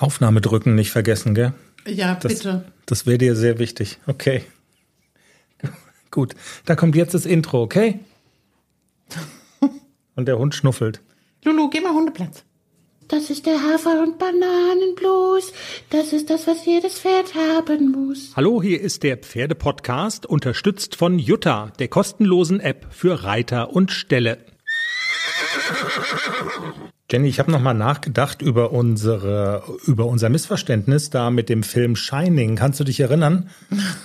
Aufnahme drücken nicht vergessen, gell? Ja, Das, bitte. Das wäre dir sehr wichtig. Okay. Gut, da kommt jetzt das Intro, okay? Und der Hund schnuffelt. Lulu, geh mal Hundeplatz. Das ist der Hafer- und Bananenblues. Das ist das, was jedes Pferd haben muss. Hallo, hier ist der Pferdepodcast, unterstützt von Jutta, der kostenlosen App für Reiter und Ställe. Jenny, ich habe noch mal nachgedacht über unsere über unser Missverständnis da mit dem Film Shining. Kannst du dich erinnern,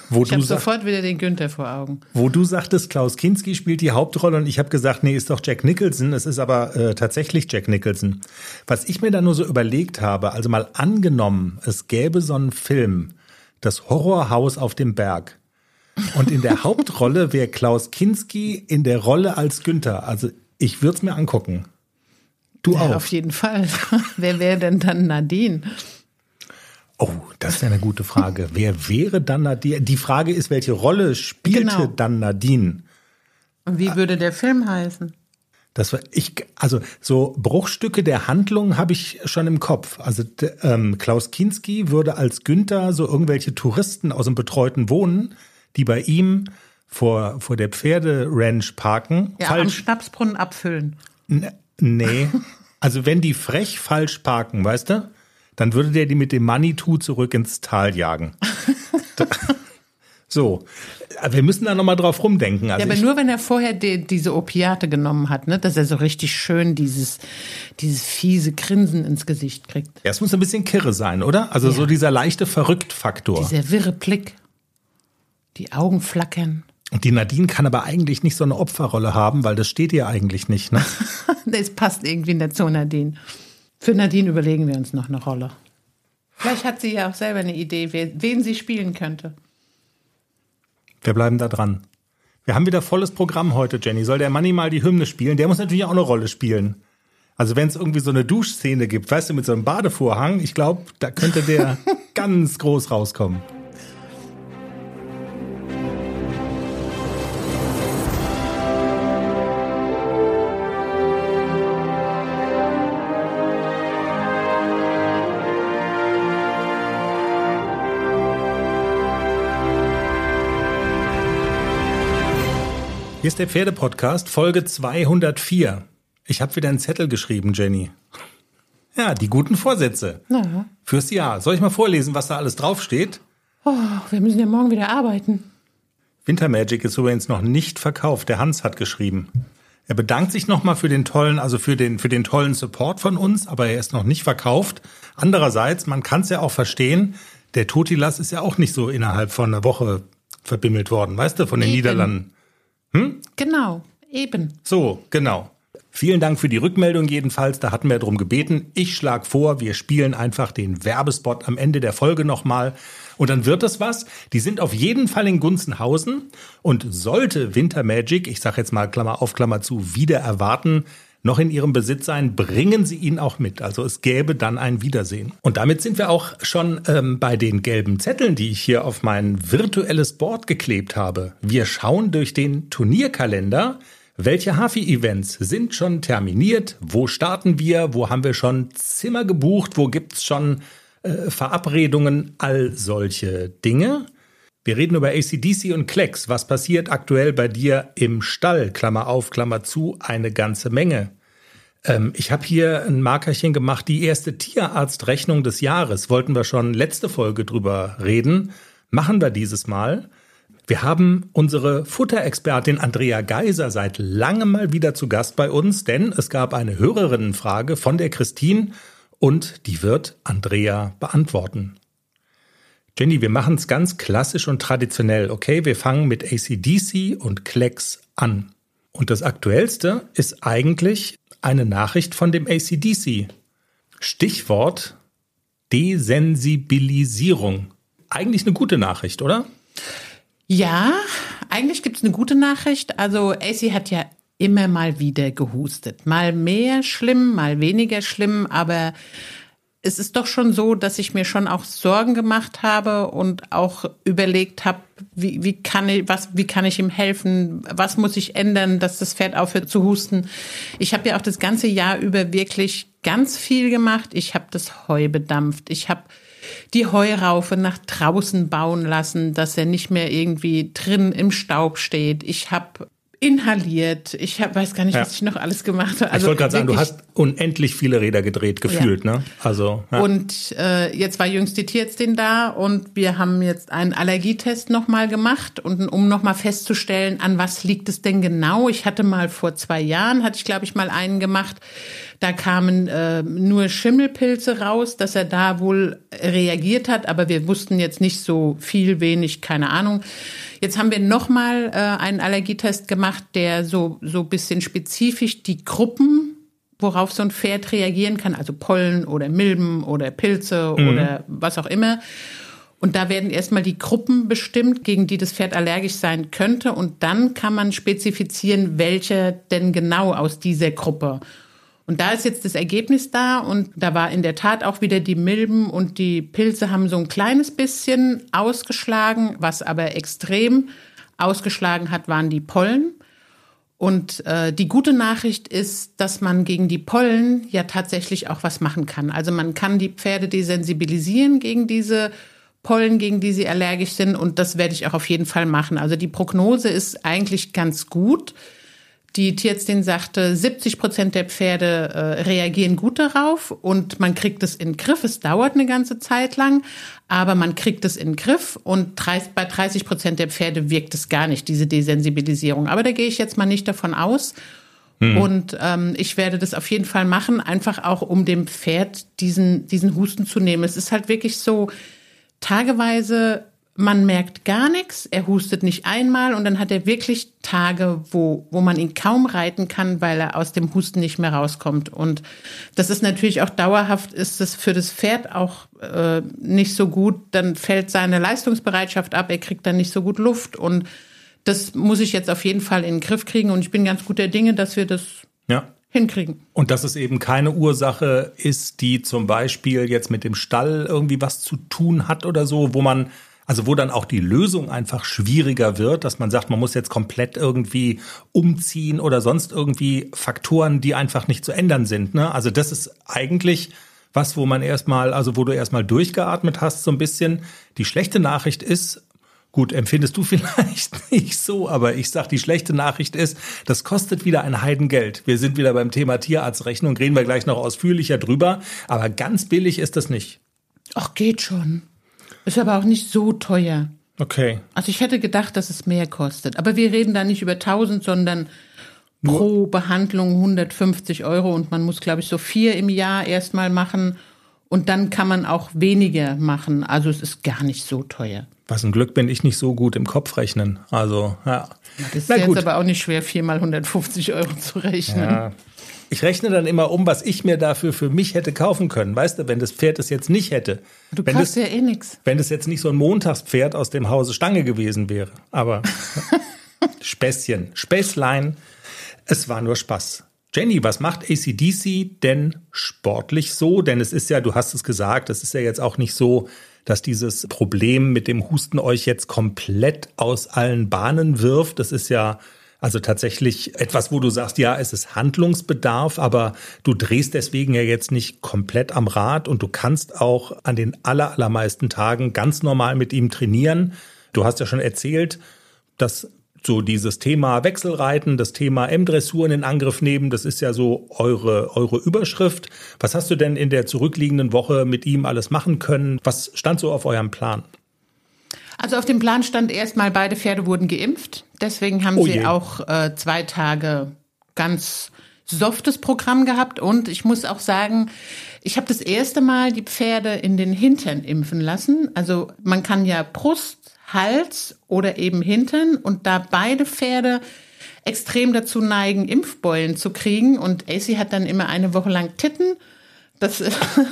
wo Ich habe sofort wieder den Günther vor Augen. wo du sagtest, Klaus Kinski spielt die Hauptrolle und ich habe gesagt, nee, ist doch Jack Nicholson. Es ist aber äh, tatsächlich Jack Nicholson. Was ich mir da nur so überlegt habe, also mal angenommen, es gäbe so einen Film, das Horrorhaus auf dem Berg. Und in der Hauptrolle wäre Klaus Kinski in der Rolle als Günther. Also ich würde es mir angucken. Du Ja, auch. auf jeden Fall. Wer wäre denn dann Nadine? Oh, das ist ja eine gute Frage. Wer wäre dann Nadine? Die Frage ist, welche Rolle spielte Genau. dann Nadine? Und wie würde der Film heißen? Das war ich, also so Bruchstücke der Handlung habe ich schon im Kopf. Also ähm, Klaus Kinski würde als Günther so irgendwelche Touristen aus dem betreuten Wohnen, die bei ihm vor, vor der Pferderanch parken, Ja, am falsch. Schnapsbrunnen abfüllen. N nee. Also wenn die frech falsch parken, weißt du, dann würde der die mit dem Manitou zurück ins Tal jagen. So. Wir müssen da nochmal drauf rumdenken. Also Ja, aber nur wenn er vorher die, diese Opiate genommen hat, ne, dass er so richtig schön dieses, dieses fiese Grinsen ins Gesicht kriegt. ja, es muss ein bisschen kirre sein, oder? Also so Ja. dieser leichte Verrückt-Faktor. Dieser wirre Blick. Die Augen flackern. Und die Nadine kann aber eigentlich nicht so eine Opferrolle haben, weil das steht ihr eigentlich nicht. Ne? Das passt irgendwie nicht zu Nadine. Für Nadine überlegen wir uns noch eine Rolle. Vielleicht hat sie ja auch selber eine Idee, wen sie spielen könnte. Wir bleiben da dran. Wir haben wieder volles Programm heute, Jenny. Soll der Manni mal die Hymne spielen? Der muss natürlich auch eine Rolle spielen. Also wenn es irgendwie so eine Duschszene gibt, weißt du, mit so einem Badevorhang, ich glaube, da könnte der ganz groß rauskommen. Hier ist der Pferdepodcast, Folge 204. Ich habe wieder einen Zettel geschrieben, Jenny. Ja, die guten Vorsätze. Ja. Fürs Jahr. Soll ich mal vorlesen, was da alles draufsteht? Oh, wir müssen ja morgen wieder arbeiten. Winter Magic ist übrigens noch nicht verkauft. Der Hans hat geschrieben. Er bedankt sich nochmal für den tollen, also für den, für den tollen Support von uns, aber er ist noch nicht verkauft. Andererseits, man kann es ja auch verstehen, der Totilas ist ja auch nicht so innerhalb von einer Woche verbimmelt worden, weißt du, von den Eben. Niederlanden. Genau, eben. So, genau. Vielen Dank für die Rückmeldung jedenfalls. Da hatten wir drum gebeten. Ich schlage vor, wir spielen einfach den Werbespot am Ende der Folge nochmal. Und dann wird es was. Die sind auf jeden Fall in Gunzenhausen. Und sollte Winter Magic, ich sage jetzt mal Klammer auf Klammer zu, wieder erwarten, noch in ihrem Besitz sein, bringen Sie ihn auch mit. Also es gäbe dann ein Wiedersehen. Und damit sind wir auch schon ähm, bei den gelben Zetteln, die ich hier auf mein virtuelles Board geklebt habe. Wir schauen durch den Turnierkalender. Welche Hafi-Events sind schon terminiert? Wo starten wir? Wo haben wir schon Zimmer gebucht? Wo gibt's schon äh, Verabredungen? All solche Dinge. Wir reden über ACDC und Klecks. Was passiert aktuell bei dir im Stall? Klammer auf, Klammer zu, eine ganze Menge. Ähm, ich habe hier ein Markerchen gemacht, die erste Tierarztrechnung des Jahres. Wollten wir schon letzte Folge drüber reden. Machen wir dieses Mal. Wir haben unsere Futterexpertin Andrea Geiser seit langem mal wieder zu Gast bei uns, denn es gab eine Hörerinnenfrage von der Christine und die wird Andrea beantworten. Jenny, wir machen es ganz klassisch und traditionell, okay? Wir fangen mit ACDC und Klecks an. Und das Aktuellste ist eigentlich eine Nachricht von dem ACDC. Stichwort Desensibilisierung. Eigentlich eine gute Nachricht, oder? Ja, eigentlich gibt's eine gute Nachricht. Also AC hat ja immer mal wieder gehustet. Mal mehr schlimm, mal weniger schlimm, aber es ist doch schon so, dass ich mir schon auch Sorgen gemacht habe und auch überlegt habe, wie, wie kann ich, was, wie kann ich ihm helfen? Was muss ich ändern, dass das Pferd aufhört zu husten? Ich habe ja auch das ganze Jahr über wirklich ganz viel gemacht. Ich habe das Heu bedampft. Ich habe die Heuraufe nach draußen bauen lassen, dass er nicht mehr irgendwie drin im Staub steht. Ich habe inhaliert. Ich hab, weiß gar nicht, ja. was ich noch alles gemacht habe. Also ich wollte gerade sagen, du hast unendlich viele Räder gedreht, gefühlt, ja. ne? Also ja. und äh, jetzt war jüngst die Tierärztin da und wir haben jetzt einen Allergietest nochmal gemacht und um nochmal festzustellen, an was liegt es denn genau. Ich hatte mal vor zwei Jahren, hatte ich glaube ich mal einen gemacht. Da kamen äh, nur Schimmelpilze raus, dass er da wohl reagiert hat, aber wir wussten jetzt nicht so viel, wenig, keine Ahnung. Jetzt haben wir nochmal äh, einen Allergietest gemacht, der so so bisschen spezifisch die Gruppen, worauf so ein Pferd reagieren kann, also Pollen oder Milben oder Pilze mhm. oder was auch immer. Und da werden erstmal die Gruppen bestimmt, gegen die das Pferd allergisch sein könnte. Und dann kann man spezifizieren, welche denn genau aus dieser Gruppe. Und da ist jetzt das Ergebnis da und da war in der Tat auch wieder die Milben und die Pilze haben so ein kleines bisschen ausgeschlagen, was aber extrem ausgeschlagen hat, waren die Pollen. Und äh, die gute Nachricht ist, dass man gegen die Pollen ja tatsächlich auch was machen kann. Also man kann die Pferde desensibilisieren gegen diese Pollen, gegen die sie allergisch sind. Und das werde ich auch auf jeden Fall machen. Also die Prognose ist eigentlich ganz gut. Die Tierärztin sagte, 70 Prozent der Pferde äh, reagieren gut darauf und man kriegt es in den Griff. Es dauert eine ganze Zeit lang, aber man kriegt es in den Griff und 30, bei 30 Prozent der Pferde wirkt es gar nicht, diese Desensibilisierung. Aber da gehe ich jetzt mal nicht davon aus. Hm. Und ähm, ich werde das auf jeden Fall machen, einfach auch um dem Pferd diesen, diesen Husten zu nehmen. Es ist halt wirklich so, tageweise man merkt gar nichts, er hustet nicht einmal und dann hat er wirklich Tage, wo, wo man ihn kaum reiten kann, weil er aus dem Husten nicht mehr rauskommt. Und das ist natürlich auch dauerhaft, ist es für das Pferd auch äh, nicht so gut. Dann fällt seine Leistungsbereitschaft ab, er kriegt dann nicht so gut Luft und das muss ich jetzt auf jeden Fall in den Griff kriegen und ich bin ganz guter Dinge, dass wir das ja. hinkriegen. Und dass es eben keine Ursache ist, die zum Beispiel jetzt mit dem Stall irgendwie was zu tun hat oder so, wo man also wo dann auch die Lösung einfach schwieriger wird, dass man sagt, man muss jetzt komplett irgendwie umziehen oder sonst irgendwie Faktoren, die einfach nicht zu ändern sind. Ne? Also das ist eigentlich was, wo man erstmal, also wo du erstmal durchgeatmet hast, so ein bisschen. Die schlechte Nachricht ist, Gut, empfindest du vielleicht nicht so, aber ich sag, die schlechte Nachricht ist, das kostet wieder ein Heidengeld. Wir sind wieder beim Thema Tierarztrechnung, reden wir gleich noch ausführlicher drüber, aber ganz billig ist das nicht. Ach, geht schon. Ist aber auch nicht so teuer. Okay. Also ich hätte gedacht, dass es mehr kostet. Aber wir reden da nicht über 1000, sondern pro Behandlung 150 Euro und man muss, glaube ich, so vier im Jahr erstmal machen und dann kann man auch weniger machen. Also es ist gar nicht so teuer. Was ein Glück bin ich nicht so gut im Kopf rechnen. Also, ja. Das ist Na jetzt gut. aber auch nicht schwer, viermal 150 Euro zu rechnen. Ja. Ich rechne dann immer um, was ich mir dafür für mich hätte kaufen können. Weißt du, wenn das Pferd es jetzt nicht hätte. Du wenn kaufst das, ja eh nix. Wenn das jetzt nicht so ein Montagspferd aus dem Hause Stange gewesen wäre. Aber Späßchen, Späßlein. Es war nur Spaß. Jenny, was macht ACDC denn sportlich so? Denn es ist ja, du hast es gesagt, es ist ja jetzt auch nicht so, dass dieses Problem mit dem Husten euch jetzt komplett aus allen Bahnen wirft. Das ist ja also tatsächlich etwas, wo du sagst, ja, es ist Handlungsbedarf, aber du drehst deswegen ja jetzt nicht komplett am Rad und du kannst auch an den allermeisten Tagen ganz normal mit ihm trainieren. Du hast ja schon erzählt, dass so dieses Thema Wechselreiten, das Thema M-Dressur in Angriff nehmen, das ist ja so eure, eure Überschrift. Was hast du denn in der zurückliegenden Woche mit ihm alles machen können? Was stand so auf eurem Plan? Also auf dem Plan stand erstmal, beide Pferde wurden geimpft. Deswegen haben oh sie auch äh, zwei Tage ganz softes Programm gehabt. Und ich muss auch sagen, ich habe das erste Mal die Pferde in den Hintern impfen lassen. Also man kann ja Brust, Hals oder eben Hintern. Und da beide Pferde extrem dazu neigen, Impfbeulen zu kriegen. Und AC hat dann immer eine Woche lang Titten das,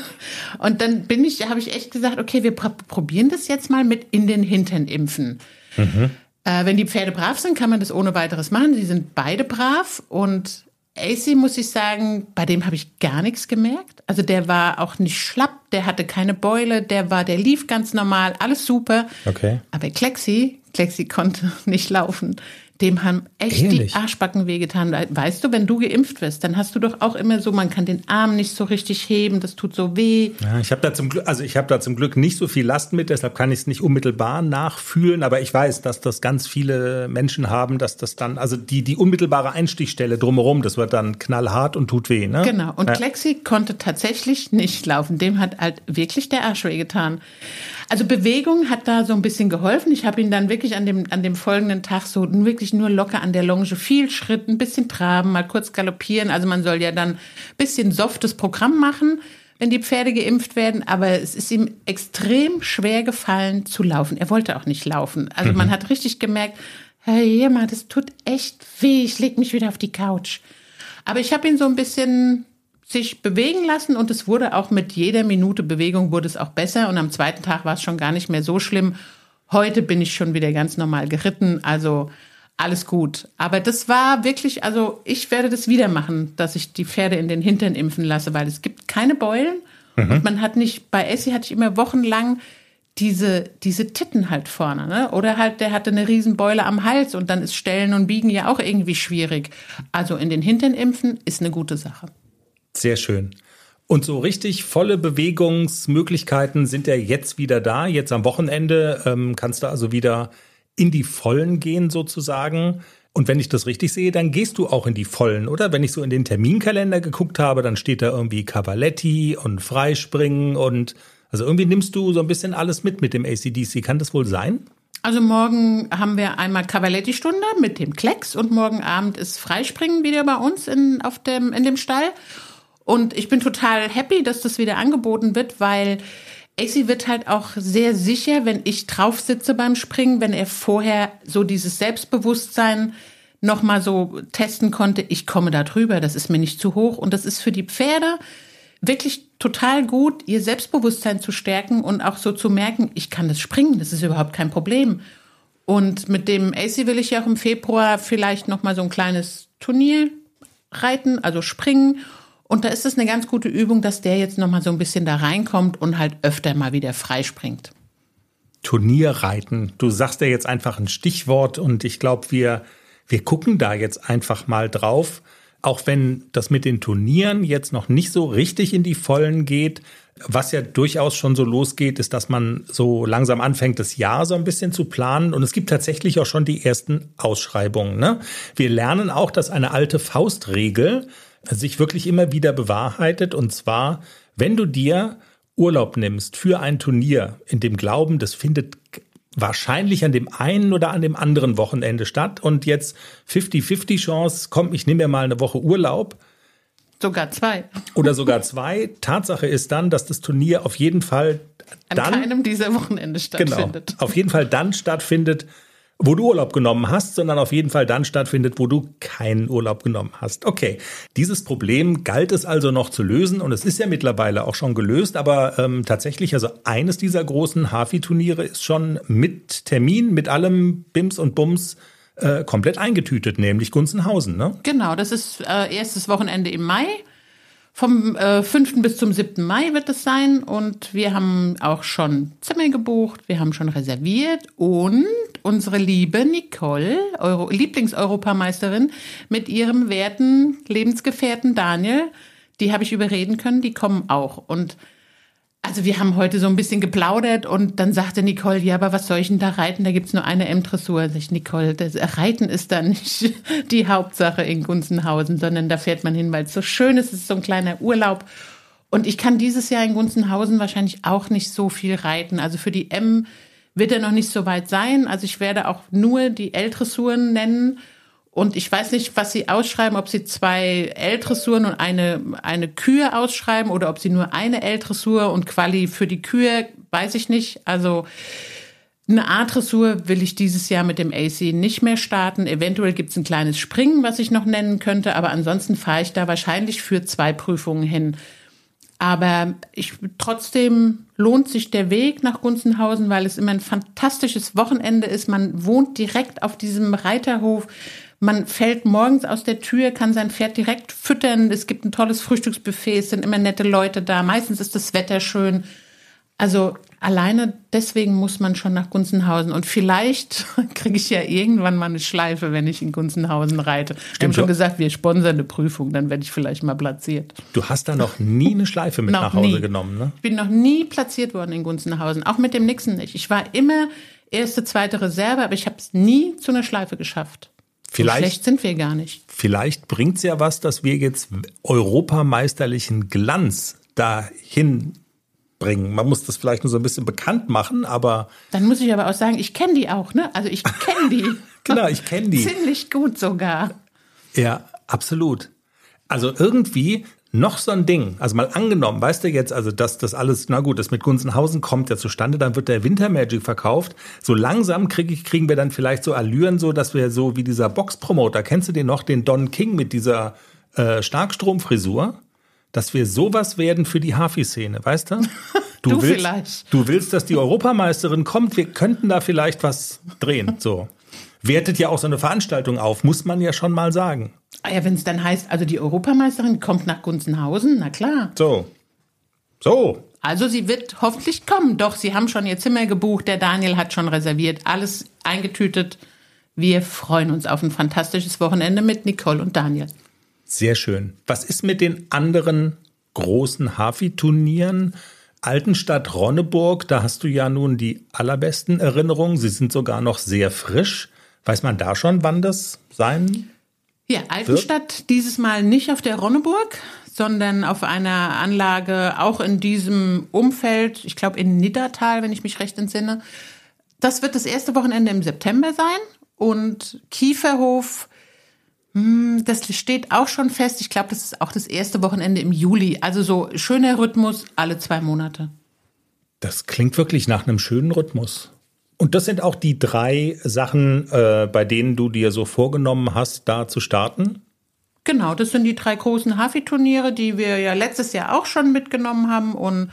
und dann bin ich, habe ich echt gesagt, okay, wir probieren das jetzt mal mit in den Hintern impfen. Mhm. Äh, wenn die Pferde brav sind, kann man das ohne weiteres machen. Sie sind beide brav und AC muss ich sagen, bei dem habe ich gar nichts gemerkt. Also der war auch nicht schlapp, der hatte keine Beule, der war, der lief ganz normal, alles super. Okay. Aber Klexi, Klexi konnte nicht laufen dem haben echt Ehrlich? die Arschbacken wehgetan. Weißt du, wenn du geimpft wirst, dann hast du doch auch immer so, man kann den Arm nicht so richtig heben, das tut so weh. Ja, ich habe da zum Glück, also ich habe da zum Glück nicht so viel Last mit, deshalb kann ich es nicht unmittelbar nachfühlen, aber ich weiß, dass das ganz viele Menschen haben, dass das dann, also die, die unmittelbare Einstichstelle drumherum, das wird dann knallhart und tut weh, ne? Genau. Und ja. Klexi konnte tatsächlich nicht laufen. Dem hat halt wirklich der Arsch wehgetan. Also Bewegung hat da so ein bisschen geholfen. Ich habe ihn dann wirklich an dem, an dem folgenden Tag so wirklich nur locker an der Longe viel Schritt, ein bisschen traben, mal kurz galoppieren. Also man soll ja dann ein bisschen softes Programm machen, wenn die Pferde geimpft werden. Aber es ist ihm extrem schwer gefallen zu laufen. Er wollte auch nicht laufen. Also mhm. man hat richtig gemerkt, Herr Jemma, das tut echt weh. Ich leg mich wieder auf die Couch. Aber ich habe ihn so ein bisschen sich bewegen lassen und es wurde auch mit jeder Minute Bewegung wurde es auch besser und am zweiten Tag war es schon gar nicht mehr so schlimm. Heute bin ich schon wieder ganz normal geritten, also alles gut. Aber das war wirklich, also ich werde das wieder machen, dass ich die Pferde in den Hintern impfen lasse, weil es gibt keine Beulen mhm. und man hat nicht, bei Essie hatte ich immer wochenlang diese, diese Titten halt vorne, ne? Oder halt, der hatte eine Riesenbeule am Hals und dann ist Stellen und Biegen ja auch irgendwie schwierig. Also in den Hintern impfen ist eine gute Sache. Sehr schön. Und so richtig volle Bewegungsmöglichkeiten sind ja jetzt wieder da. Jetzt am Wochenende ähm, kannst du also wieder in die Vollen gehen sozusagen. Und wenn ich das richtig sehe, dann gehst du auch in die Vollen, oder? Wenn ich so in den Terminkalender geguckt habe, dann steht da irgendwie Cavaletti und Freispringen und also irgendwie nimmst du so ein bisschen alles mit mit dem ACDC. Kann das wohl sein? Also morgen haben wir einmal Cavaletti-Stunde mit dem Klecks und morgen Abend ist Freispringen wieder bei uns in, auf dem, in dem Stall. Und ich bin total happy, dass das wieder angeboten wird, weil AC wird halt auch sehr sicher, wenn ich drauf sitze beim Springen, wenn er vorher so dieses Selbstbewusstsein nochmal so testen konnte, ich komme da drüber, das ist mir nicht zu hoch. Und das ist für die Pferde wirklich total gut, ihr Selbstbewusstsein zu stärken und auch so zu merken, ich kann das springen, das ist überhaupt kein Problem. Und mit dem AC will ich ja auch im Februar vielleicht nochmal so ein kleines Turnier reiten, also springen und da ist es eine ganz gute Übung, dass der jetzt noch mal so ein bisschen da reinkommt und halt öfter mal wieder freispringt. Turnierreiten. Du sagst ja jetzt einfach ein Stichwort und ich glaube, wir, wir gucken da jetzt einfach mal drauf. Auch wenn das mit den Turnieren jetzt noch nicht so richtig in die Vollen geht, was ja durchaus schon so losgeht, ist, dass man so langsam anfängt, das Jahr so ein bisschen zu planen. Und es gibt tatsächlich auch schon die ersten Ausschreibungen. Ne? Wir lernen auch, dass eine alte Faustregel sich wirklich immer wieder bewahrheitet. Und zwar, wenn du dir Urlaub nimmst für ein Turnier in dem Glauben, das findet wahrscheinlich an dem einen oder an dem anderen Wochenende statt und jetzt 50-50 Chance, komm, ich nehme mir mal eine Woche Urlaub. Sogar zwei. Oder sogar zwei. Tatsache ist dann, dass das Turnier auf jeden Fall an dann, keinem dieser Wochenende genau, stattfindet. Genau, auf jeden Fall dann stattfindet, wo du Urlaub genommen hast, sondern auf jeden Fall dann stattfindet, wo du keinen Urlaub genommen hast. Okay, dieses Problem galt es also noch zu lösen und es ist ja mittlerweile auch schon gelöst, aber ähm, tatsächlich, also eines dieser großen Hafi-Turniere ist schon mit Termin, mit allem Bims und Bums äh, komplett eingetütet, nämlich Gunzenhausen, ne? Genau, das ist äh, erstes Wochenende im Mai. Vom äh, 5. bis zum 7. Mai wird es sein und wir haben auch schon Zimmer gebucht, wir haben schon reserviert und unsere liebe Nicole, Euro Lieblingseuropameisterin, mit ihrem werten Lebensgefährten Daniel, die habe ich überreden können, die kommen auch und also wir haben heute so ein bisschen geplaudert und dann sagte Nicole, ja, aber was soll ich denn da reiten? Da gibt's nur eine M-Dressur. Sag ich, Nicole, das Reiten ist da nicht die Hauptsache in Gunzenhausen, sondern da fährt man hin, weil es so schön ist. Es ist so ein kleiner Urlaub. Und ich kann dieses Jahr in Gunzenhausen wahrscheinlich auch nicht so viel reiten. Also für die M wird er noch nicht so weit sein. Also ich werde auch nur die L-Dressuren nennen und ich weiß nicht, was sie ausschreiben, ob sie zwei L-Dressuren und eine, eine Kühe ausschreiben oder ob sie nur eine L-Dressur und Quali für die Kühe, weiß ich nicht. Also eine A-Dressur will ich dieses Jahr mit dem AC nicht mehr starten. Eventuell gibt es ein kleines Springen, was ich noch nennen könnte, aber ansonsten fahre ich da wahrscheinlich für zwei Prüfungen hin. Aber ich, trotzdem lohnt sich der Weg nach Gunzenhausen, weil es immer ein fantastisches Wochenende ist. Man wohnt direkt auf diesem Reiterhof. Man fällt morgens aus der Tür, kann sein Pferd direkt füttern. Es gibt ein tolles Frühstücksbuffet, es sind immer nette Leute da. Meistens ist das Wetter schön. Also alleine deswegen muss man schon nach Gunzenhausen. Und vielleicht kriege ich ja irgendwann mal eine Schleife, wenn ich in Gunzenhausen reite. Stimmt, wir haben schon gesagt, wir sponsern eine Prüfung, dann werde ich vielleicht mal platziert. Du hast da noch nie eine Schleife mit nach Hause nie. genommen, ne? Ich bin noch nie platziert worden in Gunzenhausen, auch mit dem Nixon nicht. Ich war immer erste, zweite Reserve, aber ich habe es nie zu einer Schleife geschafft. Vielleicht, so schlecht sind wir gar nicht. Vielleicht bringt es ja was, dass wir jetzt europameisterlichen Glanz dahin bringen. Man muss das vielleicht nur so ein bisschen bekannt machen, aber. Dann muss ich aber auch sagen, ich kenne die auch, ne? Also ich kenne die. genau, ich kenne die. Ziemlich gut sogar. Ja, absolut. Also irgendwie noch so ein Ding, also mal angenommen, weißt du jetzt, also dass das alles, na gut, das mit Gunzenhausen kommt ja zustande, dann wird der Winter Magic verkauft. So langsam krieg ich, kriegen wir dann vielleicht so Allüren, so dass wir so wie dieser Box-Promoter, kennst du den noch, den Don King mit dieser äh, Starkstromfrisur? Dass wir sowas werden für die Hafi-Szene, weißt du? Du, du willst, vielleicht. Du willst, dass die Europameisterin kommt, wir könnten da vielleicht was drehen, so. Wertet ja auch so eine Veranstaltung auf, muss man ja schon mal sagen. Ah ja, wenn es dann heißt, also die Europameisterin kommt nach Gunzenhausen, na klar. So. So. Also sie wird hoffentlich kommen. Doch, sie haben schon ihr Zimmer gebucht, der Daniel hat schon reserviert, alles eingetütet. Wir freuen uns auf ein fantastisches Wochenende mit Nicole und Daniel. Sehr schön. Was ist mit den anderen großen Hafi-Turnieren? Altenstadt Ronneburg, da hast du ja nun die allerbesten Erinnerungen. Sie sind sogar noch sehr frisch. Weiß man da schon, wann das sein ja, Altenstadt wird? dieses Mal nicht auf der Ronneburg, sondern auf einer Anlage auch in diesem Umfeld, ich glaube in Niddertal, wenn ich mich recht entsinne. Das wird das erste Wochenende im September sein und Kieferhof, hm, das steht auch schon fest. Ich glaube, das ist auch das erste Wochenende im Juli. Also so schöner Rhythmus alle zwei Monate. Das klingt wirklich nach einem schönen Rhythmus. Und das sind auch die drei Sachen, äh, bei denen du dir so vorgenommen hast, da zu starten? Genau, das sind die drei großen Hafi-Turniere, die wir ja letztes Jahr auch schon mitgenommen haben. Und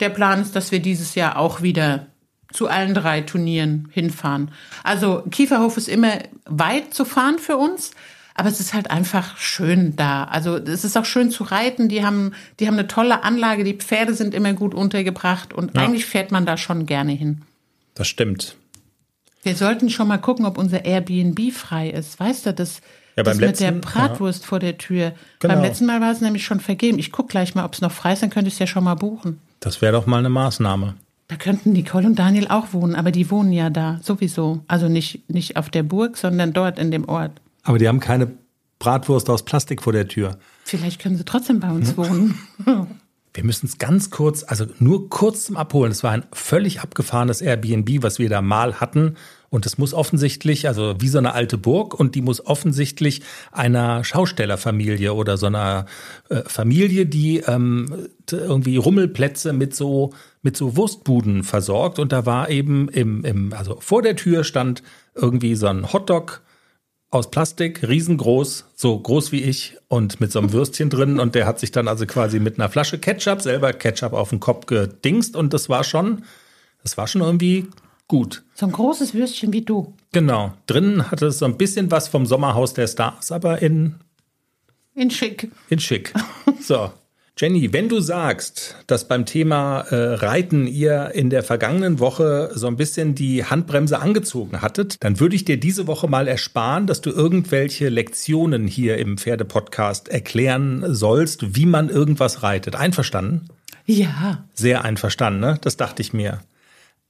der Plan ist, dass wir dieses Jahr auch wieder zu allen drei Turnieren hinfahren. Also Kieferhof ist immer weit zu fahren für uns, aber es ist halt einfach schön da. Also es ist auch schön zu reiten. Die haben, die haben eine tolle Anlage. Die Pferde sind immer gut untergebracht und ja. eigentlich fährt man da schon gerne hin. Das stimmt. Wir sollten schon mal gucken, ob unser Airbnb frei ist. Weißt du, das, ja, das mit der Bratwurst ja. vor der Tür. Genau. Beim letzten Mal war es nämlich schon vergeben. Ich gucke gleich mal, ob es noch frei ist, dann könnte ich es ja schon mal buchen. Das wäre doch mal eine Maßnahme. Da könnten Nicole und Daniel auch wohnen, aber die wohnen ja da sowieso. Also nicht, nicht auf der Burg, sondern dort in dem Ort. Aber die haben keine Bratwurst aus Plastik vor der Tür. Vielleicht können sie trotzdem bei uns hm? wohnen. Wir müssen es ganz kurz, also nur kurz zum Abholen. Es war ein völlig abgefahrenes Airbnb, was wir da mal hatten. Und es muss offensichtlich, also wie so eine alte Burg, und die muss offensichtlich einer Schaustellerfamilie oder so einer äh, Familie, die ähm, irgendwie Rummelplätze mit so mit so Wurstbuden versorgt. Und da war eben im, im also vor der Tür stand irgendwie so ein Hotdog aus Plastik, riesengroß, so groß wie ich und mit so einem Würstchen drin und der hat sich dann also quasi mit einer Flasche Ketchup selber Ketchup auf den Kopf gedingst und das war schon, das war schon irgendwie gut. So ein großes Würstchen wie du. Genau. Drinnen hatte es so ein bisschen was vom Sommerhaus der Stars, aber in in schick. In schick. So. Jenny, wenn du sagst, dass beim Thema äh, Reiten ihr in der vergangenen Woche so ein bisschen die Handbremse angezogen hattet, dann würde ich dir diese Woche mal ersparen, dass du irgendwelche Lektionen hier im Pferdepodcast erklären sollst, wie man irgendwas reitet. Einverstanden? Ja. Sehr einverstanden, ne? Das dachte ich mir.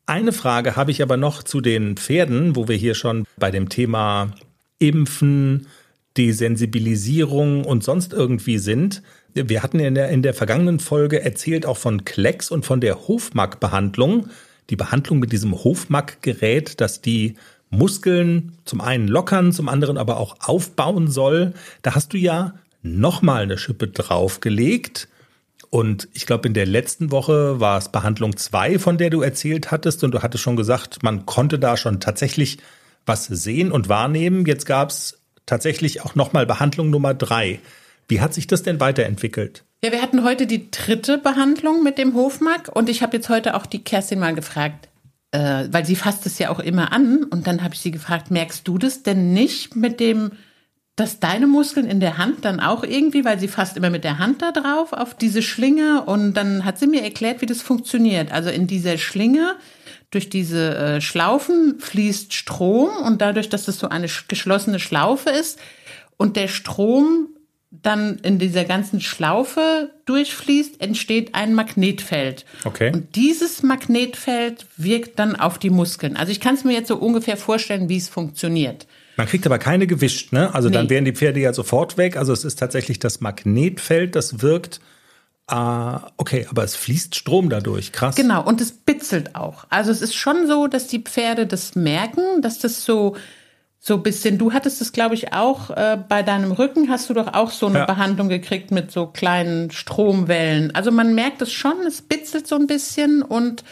Eine Frage habe ich aber noch zu den Pferden, wo wir hier schon bei dem Thema Impfen, Desensibilisierung und sonst irgendwie sind. Wir hatten in der, in der vergangenen Folge erzählt auch von Klecks und von der Hofmack-Behandlung. Die Behandlung mit diesem Hofmack-Gerät, das die Muskeln zum einen lockern, zum anderen aber auch aufbauen soll. Da hast du ja nochmal eine Schippe draufgelegt. Und ich glaube, in der letzten Woche war es Behandlung 2, von der du erzählt hattest. Und du hattest schon gesagt, man konnte da schon tatsächlich was sehen und wahrnehmen. Jetzt gab es tatsächlich auch nochmal Behandlung Nummer 3. Wie hat sich das denn weiterentwickelt? Ja, wir hatten heute die dritte Behandlung mit dem Hofmark und ich habe jetzt heute auch die Kerstin mal gefragt, äh, weil sie fasst es ja auch immer an und dann habe ich sie gefragt, merkst du das denn nicht mit dem dass deine Muskeln in der Hand dann auch irgendwie, weil sie fasst immer mit der Hand da drauf auf diese Schlinge und dann hat sie mir erklärt, wie das funktioniert. Also in dieser Schlinge durch diese äh, Schlaufen fließt Strom und dadurch, dass das so eine geschlossene Schlaufe ist und der Strom dann in dieser ganzen Schlaufe durchfließt, entsteht ein Magnetfeld. Okay. Und dieses Magnetfeld wirkt dann auf die Muskeln. Also ich kann es mir jetzt so ungefähr vorstellen, wie es funktioniert. Man kriegt aber keine gewischt, ne? Also dann Nee. wären die Pferde ja sofort weg. Also es ist tatsächlich das Magnetfeld, das wirkt. Ah, okay, aber es fließt Strom dadurch. Krass. Genau, und es bitzelt auch. Also es ist schon so, dass die Pferde das merken, dass das so so ein bisschen, du hattest es, glaube ich, auch äh, bei deinem Rücken, hast du doch auch so eine Ja. Behandlung gekriegt mit so kleinen Stromwellen. Also man merkt es schon, es bitzelt so ein bisschen und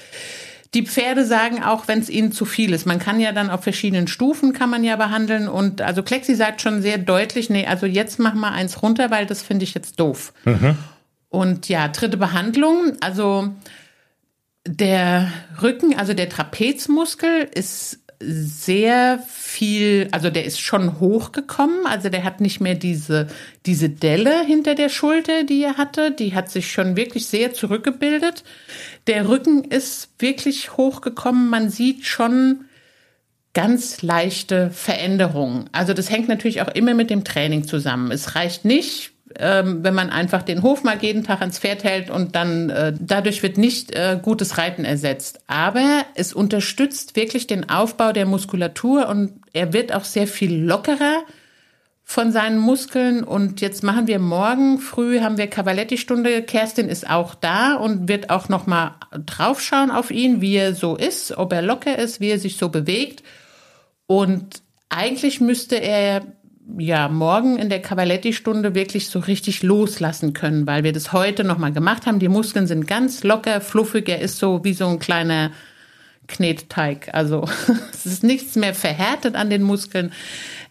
die Pferde sagen auch, wenn es ihnen zu viel ist. Man kann ja dann auf verschiedenen Stufen kann man ja behandeln und also Klexi sagt schon sehr deutlich, nee, also jetzt mach mal eins runter, weil das finde ich jetzt doof. Und ja, dritte Behandlung, also der Rücken, also der Trapezmuskel ist sehr viel, also der ist schon hochgekommen, also der hat nicht mehr diese, diese Delle hinter der Schulter, die er hatte, die hat sich schon wirklich sehr zurückgebildet. Der Rücken ist wirklich hochgekommen, man sieht schon ganz leichte Veränderungen. Also das hängt natürlich auch immer mit dem Training zusammen. Es reicht nicht, ähm, wenn man einfach den Hofmark jeden Tag ans Pferd hält und dann äh, dadurch wird nicht äh, gutes Reiten ersetzt. Aber es unterstützt wirklich den Aufbau der Muskulatur und er wird auch sehr viel lockerer von seinen Muskeln. Und jetzt machen wir morgen früh haben wir Cavaletti-Stunde. Kerstin ist auch da und wird auch noch mal draufschauen auf ihn, wie er so ist, ob er locker ist, wie er sich so bewegt. Und eigentlich müsste er ja morgen in der Cavaletti-Stunde wirklich so richtig loslassen können, weil wir das heute noch mal gemacht haben. Die Muskeln sind ganz locker, fluffig. Er ist so wie so ein kleiner Knetteig. Also es ist nichts mehr verhärtet an den Muskeln.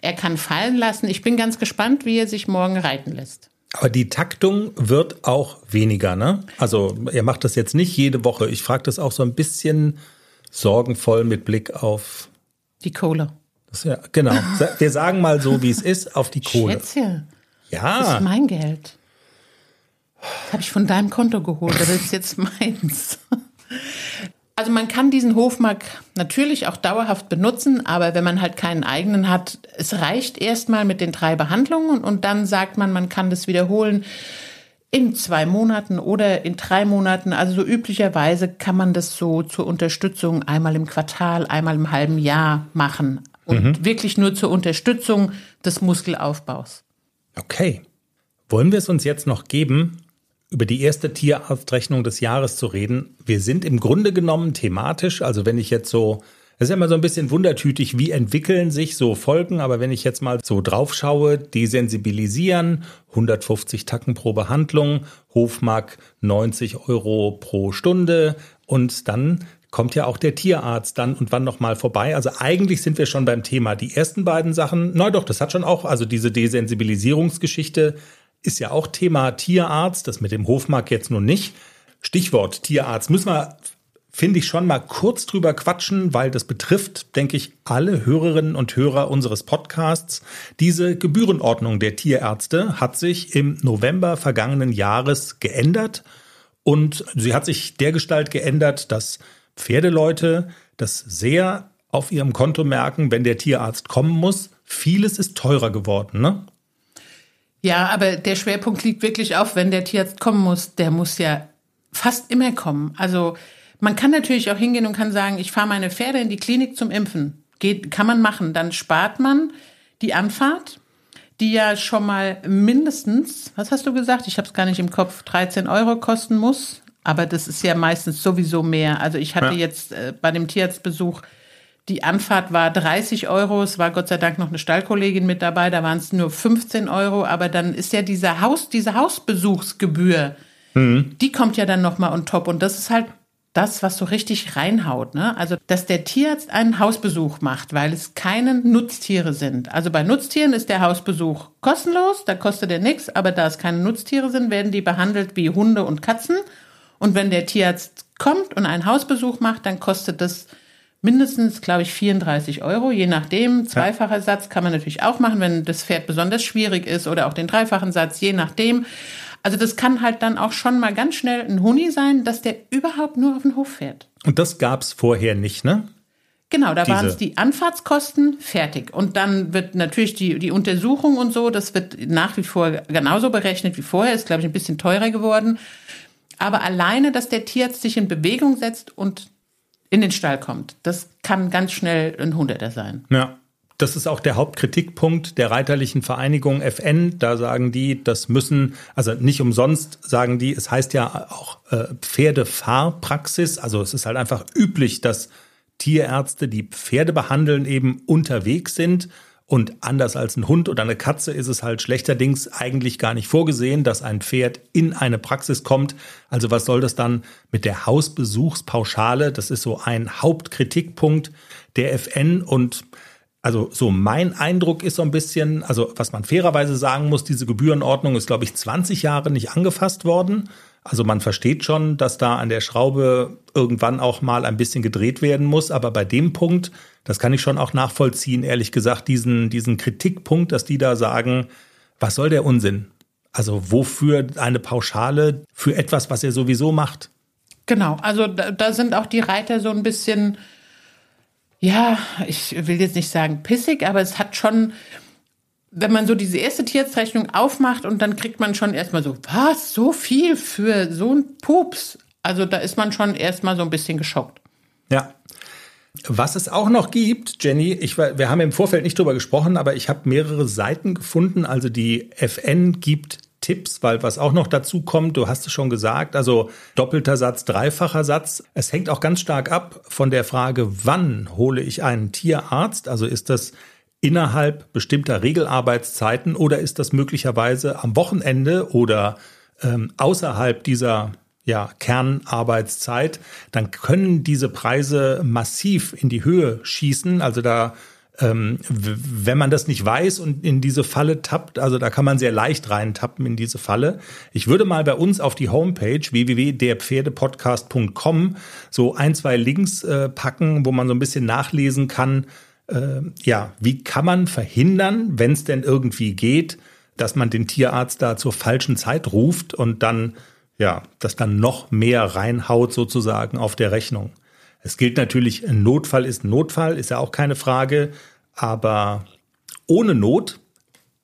Er kann fallen lassen. Ich bin ganz gespannt, wie er sich morgen reiten lässt. Aber die Taktung wird auch weniger, ne? Also er macht das jetzt nicht jede Woche. Ich frage das auch so ein bisschen sorgenvoll mit Blick auf. Die Kohle. Ja, genau. Wir sagen mal so, wie es ist, auf die Kohle. Schätzchen, das ist Ja, mein Geld. Das habe ich von deinem Konto geholt. Das ist jetzt meins. Also man kann diesen Hofmark natürlich auch dauerhaft benutzen, aber wenn man halt keinen eigenen hat, es reicht erstmal mit den drei Behandlungen und dann sagt man, man kann das wiederholen in zwei Monaten oder in drei Monaten. Also so üblicherweise kann man das so zur Unterstützung einmal im Quartal, einmal im halben Jahr machen und wirklich nur zur Unterstützung des Muskelaufbaus. okay. Wollen wir es uns jetzt noch geben, über die erste Tierarztrechnung des Jahres zu reden? Wir sind im Grunde genommen thematisch, also wenn ich jetzt so, es ist ja immer so ein bisschen wundertütig, wie entwickeln sich so Folgen, aber wenn ich jetzt mal so drauf schaue, desensibilisieren, 150 Tacken pro Behandlung, Hofmark 90 Euro pro Stunde und dann kommt ja auch der Tierarzt dann und wann noch mal vorbei. Also eigentlich sind wir schon beim Thema. Die ersten beiden Sachen, na doch, das hat schon auch, also diese Desensibilisierungsgeschichte ist ja auch Thema Tierarzt, das mit dem Hofmark jetzt nun nicht. Stichwort Tierarzt müssen wir, finde ich, schon mal kurz drüber quatschen, weil das betrifft, denke ich, alle Hörerinnen und Hörer unseres Podcasts. Diese Gebührenordnung der Tierärzte hat sich im November vergangenen Jahres geändert und sie hat sich dergestalt geändert, dass Pferdeleute das sehr auf ihrem Konto merken, wenn der Tierarzt kommen muss. Vieles ist teurer geworden, ne? Ja, aber der Schwerpunkt liegt wirklich auf, wenn der Tierarzt kommen muss, der muss ja fast immer kommen. Also man kann natürlich auch hingehen und kann sagen, ich fahre meine Pferde in die Klinik zum Impfen. Geht, kann man machen. Dann spart man die Anfahrt, die ja schon mal mindestens, was hast du gesagt? Ich habe es gar nicht im Kopf, 13 Euro kosten muss. Aber das ist ja meistens sowieso mehr. Also ich hatte Ja. jetzt äh, bei dem Tierarztbesuch die Anfahrt war 30 Euro. Es war Gott sei Dank noch eine Stallkollegin mit dabei. Da waren es nur 15 Euro. Aber dann ist ja dieser Haus, diese Hausbesuchsgebühr, die kommt ja dann nochmal on top. Und das ist halt das, was so richtig reinhaut. Ne? Also, dass der Tierarzt einen Hausbesuch macht, weil es keine Nutztiere sind. Also bei Nutztieren ist der Hausbesuch kostenlos, da kostet er nichts. Aber da es keine Nutztiere sind, werden die behandelt wie Hunde und Katzen. Und wenn der Tierarzt kommt und einen Hausbesuch macht, dann kostet das mindestens, glaube ich, 34 Euro, je nachdem. Zweifacher Satz kann man natürlich auch machen, wenn das Pferd besonders schwierig ist oder auch den dreifachen Satz, je nachdem. Also das kann halt dann auch schon mal ganz schnell ein Huni sein, dass der überhaupt nur auf den Hof fährt. Und das gab's vorher nicht, ne? Genau, da waren es die Anfahrtskosten fertig. Und dann wird natürlich die, die Untersuchung und so, das wird nach wie vor genauso berechnet wie vorher, ist, glaube ich, ein bisschen teurer geworden. Aber alleine, dass der Tierarzt sich in Bewegung setzt und in den Stall kommt, das kann ganz schnell ein Hunderter sein. Ja. Das ist auch der Hauptkritikpunkt der Reiterlichen Vereinigung FN. Da sagen die, das müssen, also nicht umsonst sagen die, es heißt ja auch äh, Pferdefahrpraxis. Also es ist halt einfach üblich, dass Tierärzte, die Pferde behandeln, eben unterwegs sind. Und anders als ein Hund oder eine Katze ist es halt schlechterdings eigentlich gar nicht vorgesehen, dass ein Pferd in eine Praxis kommt. Also was soll das dann mit der Hausbesuchspauschale? Das ist so ein Hauptkritikpunkt der FN und also so mein Eindruck ist so ein bisschen, also was man fairerweise sagen muss, diese Gebührenordnung ist, glaube ich, 20 Jahre nicht angefasst worden. Also man versteht schon, dass da an der Schraube irgendwann auch mal ein bisschen gedreht werden muss. Aber bei dem Punkt, das kann ich schon auch nachvollziehen, ehrlich gesagt, diesen, diesen Kritikpunkt, dass die da sagen, was soll der Unsinn? Also wofür eine Pauschale für etwas, was er sowieso macht? Genau, also da, da sind auch die Reiter so ein bisschen ja, ich will jetzt nicht sagen pissig, aber es hat schon, wenn man so diese erste Tierarztrechnung aufmacht und dann kriegt man schon erstmal so, was, so viel für so ein Pups? Also da ist man schon erstmal so ein bisschen geschockt. Ja. Was es auch noch gibt, Jenny, ich, wir haben im Vorfeld nicht drüber gesprochen, aber ich habe mehrere Seiten gefunden. Also die FN gibt Tipps, weil was auch noch dazu kommt, du hast es schon gesagt, also doppelter Satz, dreifacher Satz. Es hängt auch ganz stark ab von der Frage, wann hole ich einen Tierarzt? Also ist das innerhalb bestimmter Regelarbeitszeiten oder ist das möglicherweise am Wochenende oder ähm, außerhalb dieser ja, Kernarbeitszeit, dann können diese Preise massiv in die Höhe schießen. Also da ähm, wenn man das nicht weiß und in diese Falle tappt, also da kann man sehr leicht reintappen in diese Falle. Ich würde mal bei uns auf die Homepage www.derpferdepodcast.com so ein, zwei Links äh, packen, wo man so ein bisschen nachlesen kann, äh, ja, wie kann man verhindern, wenn es denn irgendwie geht, dass man den Tierarzt da zur falschen Zeit ruft und dann, ja, das dann noch mehr reinhaut sozusagen auf der Rechnung. Es gilt natürlich, ein Notfall ist ein Notfall, ist ja auch keine Frage. Aber ohne Not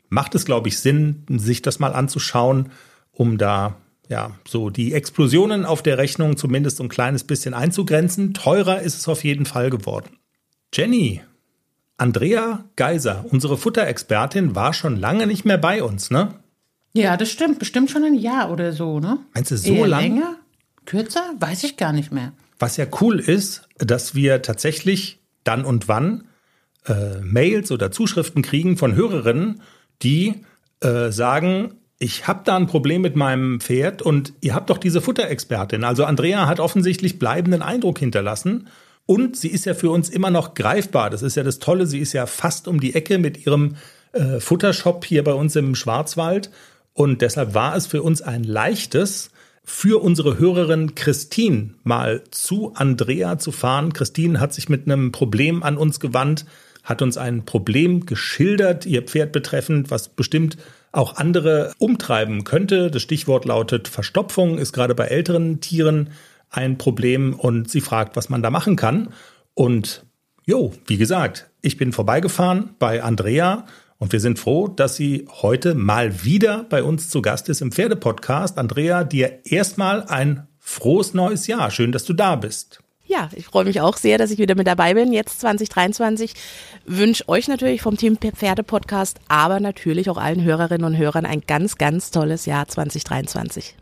macht es, glaube ich, Sinn, sich das mal anzuschauen, um da ja so die Explosionen auf der Rechnung zumindest ein kleines bisschen einzugrenzen. Teurer ist es auf jeden Fall geworden. Jenny, Andrea Geiser, unsere Futterexpertin, war schon lange nicht mehr bei uns, ne? Ja, das stimmt. Bestimmt schon ein Jahr oder so, ne? Meinst du so Eher lang? Länger? Kürzer? Weiß ich gar nicht mehr. Was ja cool ist, dass wir tatsächlich dann und wann äh, Mails oder Zuschriften kriegen von Hörerinnen, die äh, sagen, ich habe da ein Problem mit meinem Pferd und ihr habt doch diese Futterexpertin. Also Andrea hat offensichtlich bleibenden Eindruck hinterlassen und sie ist ja für uns immer noch greifbar. Das ist ja das Tolle, sie ist ja fast um die Ecke mit ihrem äh, Futtershop hier bei uns im Schwarzwald und deshalb war es für uns ein leichtes, für unsere Hörerin Christine mal zu Andrea zu fahren. Christine hat sich mit einem Problem an uns gewandt, hat uns ein Problem geschildert, ihr Pferd betreffend, was bestimmt auch andere umtreiben könnte. Das Stichwort lautet Verstopfung, ist gerade bei älteren Tieren ein Problem und sie fragt, was man da machen kann. Und jo, wie gesagt, ich bin vorbeigefahren bei Andrea und wir sind froh, dass sie heute mal wieder bei uns zu Gast ist im Pferdepodcast. Andrea, dir erstmal ein frohes neues Jahr. Schön, dass du da bist. Ja, ich freue mich auch sehr, dass ich wieder mit dabei bin. Jetzt 2023 wünsche euch natürlich vom Team Pferde Podcast, aber natürlich auch allen Hörerinnen und Hörern ein ganz, ganz tolles Jahr 2023.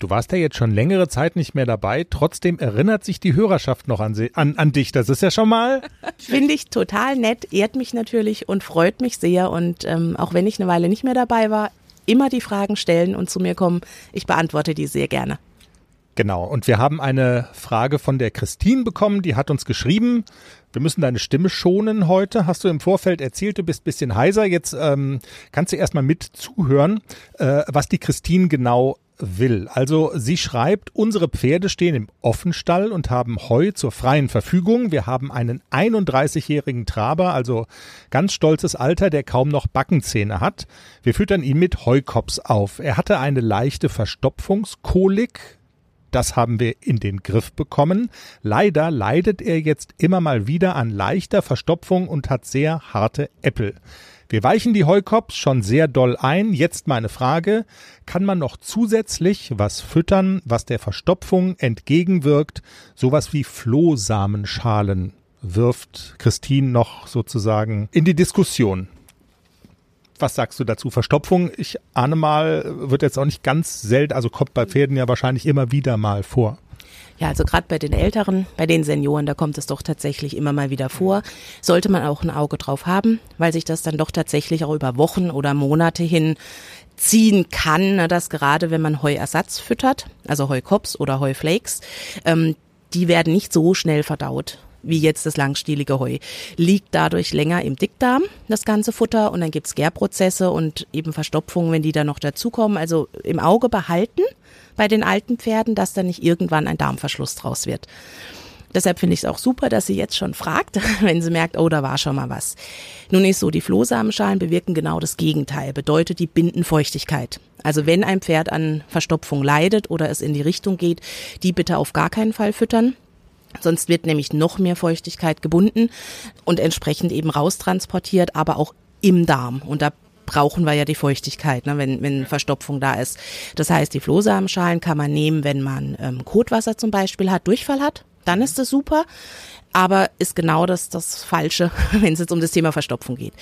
Du warst ja jetzt schon längere Zeit nicht mehr dabei. Trotzdem erinnert sich die Hörerschaft noch an, an, an dich. Das ist ja schon mal. Finde ich total nett, ehrt mich natürlich und freut mich sehr. Und ähm, auch wenn ich eine Weile nicht mehr dabei war, immer die Fragen stellen und zu mir kommen. Ich beantworte die sehr gerne. Genau, und wir haben eine Frage von der Christine bekommen, die hat uns geschrieben, wir müssen deine Stimme schonen heute, hast du im Vorfeld erzählt, du bist bisschen heiser, jetzt ähm, kannst du erstmal mit zuhören, äh, was die Christine genau will. Also sie schreibt, unsere Pferde stehen im Offenstall und haben Heu zur freien Verfügung. Wir haben einen 31-jährigen Traber, also ganz stolzes Alter, der kaum noch Backenzähne hat. Wir füttern ihn mit Heukops auf. Er hatte eine leichte Verstopfungskolik. Das haben wir in den Griff bekommen. Leider leidet er jetzt immer mal wieder an leichter Verstopfung und hat sehr harte Äppel. Wir weichen die Heukops schon sehr doll ein. Jetzt meine Frage, kann man noch zusätzlich was füttern, was der Verstopfung entgegenwirkt? Sowas wie Flohsamenschalen wirft Christine noch sozusagen in die Diskussion. Was sagst du dazu? Verstopfung, ich ahne mal, wird jetzt auch nicht ganz selten, also kommt bei Pferden ja wahrscheinlich immer wieder mal vor. Ja, also gerade bei den Älteren, bei den Senioren, da kommt es doch tatsächlich immer mal wieder vor. Sollte man auch ein Auge drauf haben, weil sich das dann doch tatsächlich auch über Wochen oder Monate hin ziehen kann, ne, dass gerade wenn man Heuersatz füttert, also Heukops oder Heuflakes, ähm, die werden nicht so schnell verdaut wie jetzt das langstielige Heu. Liegt dadurch länger im Dickdarm, das ganze Futter, und dann gibt's Gärprozesse und eben Verstopfungen, wenn die dann noch dazukommen. Also im Auge behalten bei den alten Pferden, dass da nicht irgendwann ein Darmverschluss draus wird. Deshalb finde ich es auch super, dass sie jetzt schon fragt, wenn sie merkt, oh, da war schon mal was. Nun ist so, die Flohsamenschalen bewirken genau das Gegenteil, bedeutet die binden Feuchtigkeit. Also wenn ein Pferd an Verstopfung leidet oder es in die Richtung geht, die bitte auf gar keinen Fall füttern. Sonst wird nämlich noch mehr Feuchtigkeit gebunden und entsprechend eben raustransportiert, aber auch im Darm. Und da brauchen wir ja die Feuchtigkeit, ne, wenn, wenn Verstopfung da ist. Das heißt, die Flohsamenschalen kann man nehmen, wenn man ähm, Kotwasser zum Beispiel hat, Durchfall hat, dann ist das super. Aber ist genau das, das Falsche, wenn es jetzt um das Thema Verstopfung geht.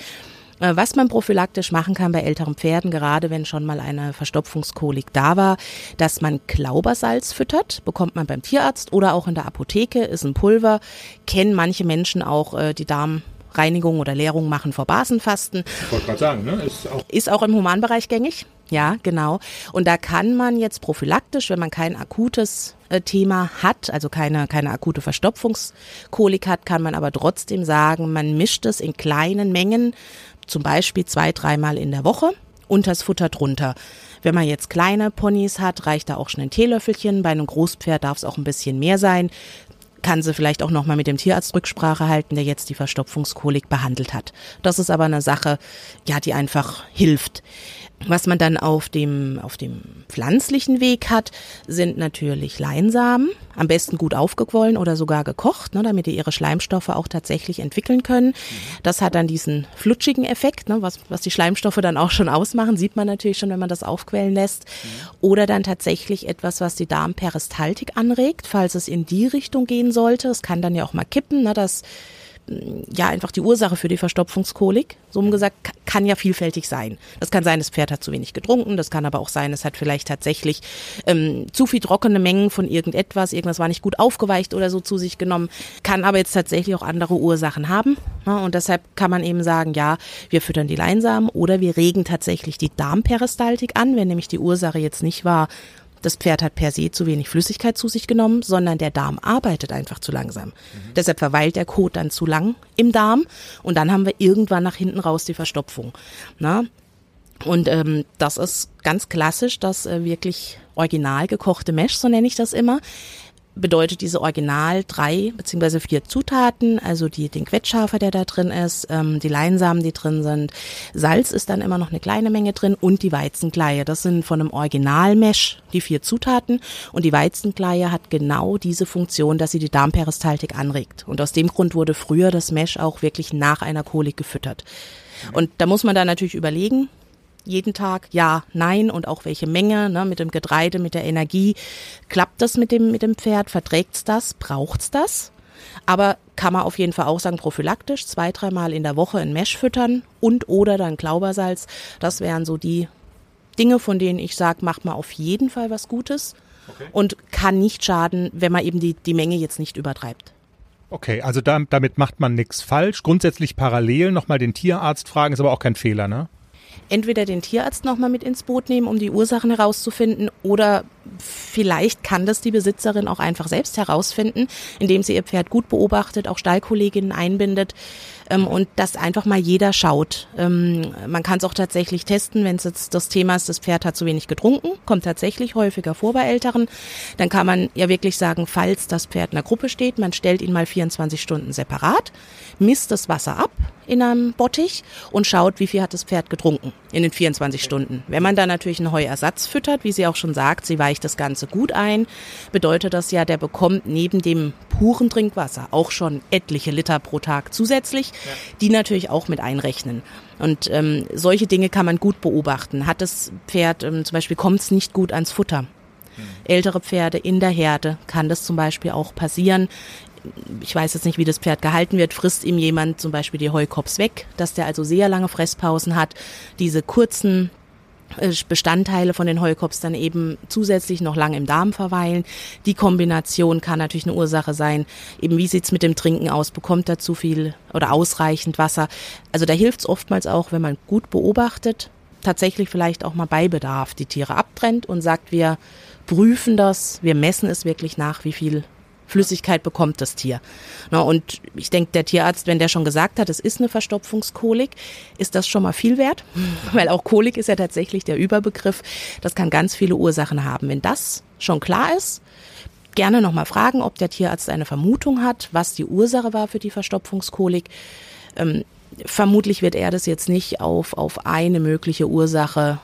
Äh, was man prophylaktisch machen kann bei älteren Pferden, gerade wenn schon mal eine Verstopfungskolik da war, dass man Klaubersalz füttert, bekommt man beim Tierarzt oder auch in der Apotheke, ist ein Pulver, kennen manche Menschen auch äh, die Darm Reinigung oder Leerung machen vor Basenfasten. Ich wollte gerade sagen, ne? Ist auch, ist auch im Humanbereich gängig. Ja, genau. Und da kann man jetzt prophylaktisch, wenn man kein akutes äh, Thema hat, also keine, keine akute Verstopfungskolik hat, kann man aber trotzdem sagen, man mischt es in kleinen Mengen, zum Beispiel zwei, dreimal in der Woche und das Futter drunter. Wenn man jetzt kleine Ponys hat, reicht da auch schon ein Teelöffelchen. Bei einem Großpferd darf es auch ein bisschen mehr sein kann sie vielleicht auch nochmal mit dem Tierarzt Rücksprache halten, der jetzt die Verstopfungskolik behandelt hat. Das ist aber eine Sache, ja, die einfach hilft. Was man dann auf dem, auf dem pflanzlichen Weg hat, sind natürlich Leinsamen, am besten gut aufgequollen oder sogar gekocht, ne, damit die ihre Schleimstoffe auch tatsächlich entwickeln können. Das hat dann diesen flutschigen Effekt, ne, was, was die Schleimstoffe dann auch schon ausmachen, sieht man natürlich schon, wenn man das aufquellen lässt. Oder dann tatsächlich etwas, was die Darmperistaltik anregt, falls es in die Richtung gehen sollte. Es kann dann ja auch mal kippen, ne, dass ja einfach die Ursache für die Verstopfungskolik. So gesagt, kann ja vielfältig sein. Das kann sein, das Pferd hat zu wenig getrunken, das kann aber auch sein, es hat vielleicht tatsächlich ähm, zu viel trockene Mengen von irgendetwas, irgendwas war nicht gut aufgeweicht oder so zu sich genommen, kann aber jetzt tatsächlich auch andere Ursachen haben. Ja, und deshalb kann man eben sagen, ja, wir füttern die Leinsamen oder wir regen tatsächlich die Darmperistaltik an, wenn nämlich die Ursache jetzt nicht war, das Pferd hat per se zu wenig Flüssigkeit zu sich genommen, sondern der Darm arbeitet einfach zu langsam. Mhm. Deshalb verweilt der Kot dann zu lang im Darm und dann haben wir irgendwann nach hinten raus die Verstopfung. Na? Und ähm, das ist ganz klassisch, das äh, wirklich original gekochte Mesh, so nenne ich das immer bedeutet diese Original drei beziehungsweise vier Zutaten, also die, den Quetschhafer, der da drin ist, ähm, die Leinsamen, die drin sind, Salz ist dann immer noch eine kleine Menge drin und die Weizenkleie. Das sind von einem Original-Mesh die vier Zutaten und die Weizenkleie hat genau diese Funktion, dass sie die Darmperistaltik anregt. Und aus dem Grund wurde früher das Mesh auch wirklich nach einer Kolik gefüttert. Und da muss man dann natürlich überlegen, jeden Tag ja, nein und auch welche Menge, ne, mit dem Getreide, mit der Energie. Klappt das mit dem, mit dem Pferd? Verträgt's das? Braucht's das? Aber kann man auf jeden Fall auch sagen, prophylaktisch, zwei, dreimal in der Woche ein Mesh füttern und oder dann Klaubersalz. Das wären so die Dinge, von denen ich sage, macht man auf jeden Fall was Gutes okay. und kann nicht schaden, wenn man eben die, die Menge jetzt nicht übertreibt. Okay, also da, damit macht man nichts falsch. Grundsätzlich parallel nochmal den Tierarzt fragen, ist aber auch kein Fehler, ne? Entweder den Tierarzt nochmal mit ins Boot nehmen, um die Ursachen herauszufinden, oder vielleicht kann das die Besitzerin auch einfach selbst herausfinden, indem sie ihr Pferd gut beobachtet, auch Stallkolleginnen einbindet ähm, und dass einfach mal jeder schaut. Ähm, man kann es auch tatsächlich testen, wenn es jetzt das Thema ist, das Pferd hat zu wenig getrunken, kommt tatsächlich häufiger vor bei Älteren, dann kann man ja wirklich sagen, falls das Pferd in der Gruppe steht, man stellt ihn mal 24 Stunden separat, misst das Wasser ab in einem Bottich und schaut, wie viel hat das Pferd getrunken in den 24 Stunden. Wenn man da natürlich einen Heuersatz füttert, wie sie auch schon sagt, sie weicht das Ganze gut ein, bedeutet das ja, der bekommt neben dem puren Trinkwasser auch schon etliche Liter pro Tag zusätzlich, ja. die natürlich auch mit einrechnen. Und ähm, solche Dinge kann man gut beobachten. Hat das Pferd ähm, zum Beispiel kommt es nicht gut ans Futter? Hm. Ältere Pferde in der Herde kann das zum Beispiel auch passieren ich weiß jetzt nicht, wie das Pferd gehalten wird, frisst ihm jemand zum Beispiel die Heukops weg, dass der also sehr lange Fresspausen hat, diese kurzen äh, Bestandteile von den Heukops dann eben zusätzlich noch lang im Darm verweilen. Die Kombination kann natürlich eine Ursache sein. Eben wie sieht's mit dem Trinken aus? Bekommt er zu viel oder ausreichend Wasser? Also da hilft's oftmals auch, wenn man gut beobachtet, tatsächlich vielleicht auch mal bei Bedarf die Tiere abtrennt und sagt, wir prüfen das, wir messen es wirklich nach, wie viel Flüssigkeit bekommt das Tier. Na, und ich denke, der Tierarzt, wenn der schon gesagt hat, es ist eine Verstopfungskolik, ist das schon mal viel wert, weil auch Kolik ist ja tatsächlich der Überbegriff. Das kann ganz viele Ursachen haben. Wenn das schon klar ist, gerne nochmal fragen, ob der Tierarzt eine Vermutung hat, was die Ursache war für die Verstopfungskolik. Ähm, vermutlich wird er das jetzt nicht auf, auf eine mögliche Ursache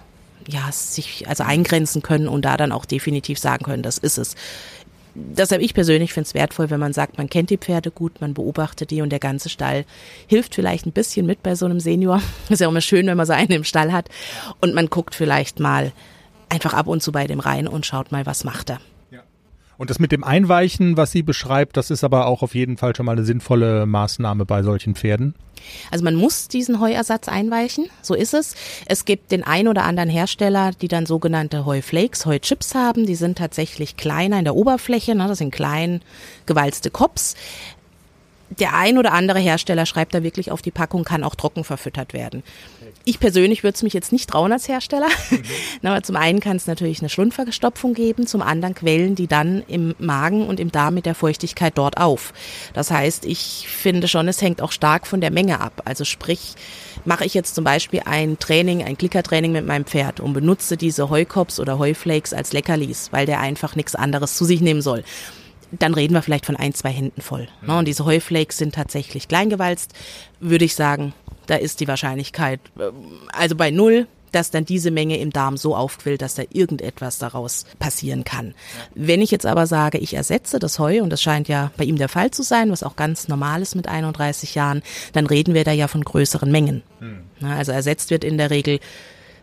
ja, sich also eingrenzen können und da dann auch definitiv sagen können, das ist es deshalb ich persönlich finde es wertvoll, wenn man sagt, man kennt die Pferde gut, man beobachtet die und der ganze Stall hilft vielleicht ein bisschen mit bei so einem Senior. Ist ja auch immer schön, wenn man so einen im Stall hat. Und man guckt vielleicht mal einfach ab und zu bei dem rein und schaut mal, was macht er. Und das mit dem Einweichen, was sie beschreibt, das ist aber auch auf jeden Fall schon mal eine sinnvolle Maßnahme bei solchen Pferden. Also man muss diesen Heuersatz einweichen, so ist es. Es gibt den ein oder anderen Hersteller, die dann sogenannte Heuflakes, Heuchips haben. Die sind tatsächlich kleiner in der Oberfläche, ne? das sind klein gewalzte Kops der ein oder andere Hersteller schreibt da wirklich auf die Packung, kann auch trocken verfüttert werden. Ich persönlich würde es mich jetzt nicht trauen als Hersteller. Mhm. Aber zum einen kann es natürlich eine Schlundverstopfung geben, zum anderen quellen die dann im Magen und im Darm mit der Feuchtigkeit dort auf. Das heißt, ich finde schon, es hängt auch stark von der Menge ab. Also sprich, mache ich jetzt zum Beispiel ein Training, ein Klickertraining mit meinem Pferd und benutze diese Heukops oder Heuflakes als Leckerlis, weil der einfach nichts anderes zu sich nehmen soll dann reden wir vielleicht von ein, zwei Händen voll. Ne? Und diese Heuflakes sind tatsächlich kleingewalzt, würde ich sagen, da ist die Wahrscheinlichkeit äh, also bei null, dass dann diese Menge im Darm so aufquillt, dass da irgendetwas daraus passieren kann. Wenn ich jetzt aber sage, ich ersetze das Heu, und das scheint ja bei ihm der Fall zu sein, was auch ganz normal ist mit 31 Jahren, dann reden wir da ja von größeren Mengen. Hm. Also ersetzt wird in der Regel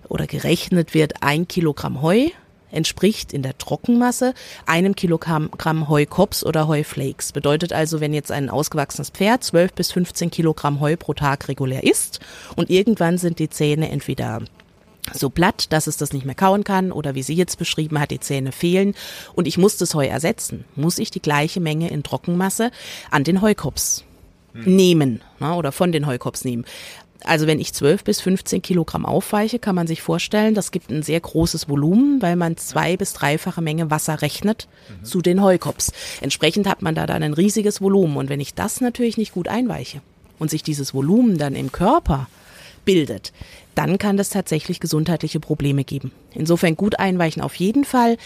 oder gerechnet wird ein Kilogramm Heu entspricht in der Trockenmasse einem Kilogramm Heukops oder Heuflakes. Bedeutet also, wenn jetzt ein ausgewachsenes Pferd 12 bis 15 Kilogramm Heu pro Tag regulär isst und irgendwann sind die Zähne entweder so platt, dass es das nicht mehr kauen kann oder wie sie jetzt beschrieben hat, die Zähne fehlen und ich muss das Heu ersetzen, muss ich die gleiche Menge in Trockenmasse an den Heukops hm. nehmen ne, oder von den Heukops nehmen. Also wenn ich 12 bis 15 Kilogramm aufweiche, kann man sich vorstellen, das gibt ein sehr großes Volumen, weil man zwei bis dreifache Menge Wasser rechnet mhm. zu den Heukops. Entsprechend hat man da dann ein riesiges Volumen. Und wenn ich das natürlich nicht gut einweiche und sich dieses Volumen dann im Körper bildet, dann kann das tatsächlich gesundheitliche Probleme geben. Insofern gut einweichen auf jeden Fall.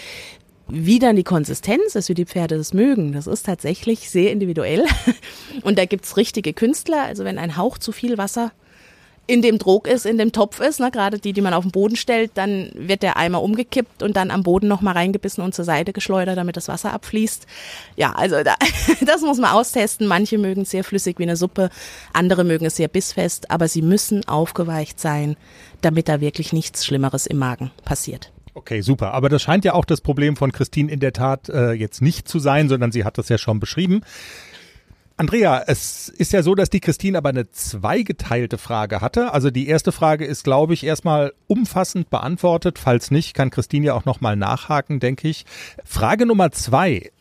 Wie dann die Konsistenz ist, wie die Pferde das mögen, das ist tatsächlich sehr individuell. Und da gibt's richtige Künstler. Also wenn ein Hauch zu viel Wasser in dem Druck ist, in dem Topf ist, ne, gerade die, die man auf den Boden stellt, dann wird der Eimer umgekippt und dann am Boden nochmal reingebissen und zur Seite geschleudert, damit das Wasser abfließt. Ja, also da, das muss man austesten. Manche mögen es sehr flüssig wie eine Suppe, andere mögen es sehr bissfest, aber sie müssen aufgeweicht sein, damit da wirklich nichts Schlimmeres im Magen passiert. Okay, super. Aber das scheint ja auch das Problem von Christine in der Tat äh, jetzt nicht zu sein, sondern sie hat das ja schon beschrieben. Andrea, es ist ja so, dass die Christine aber eine zweigeteilte Frage hatte. Also die erste Frage ist, glaube ich, erstmal umfassend beantwortet. Falls nicht, kann Christine ja auch nochmal nachhaken, denke ich. Frage Nummer zwei.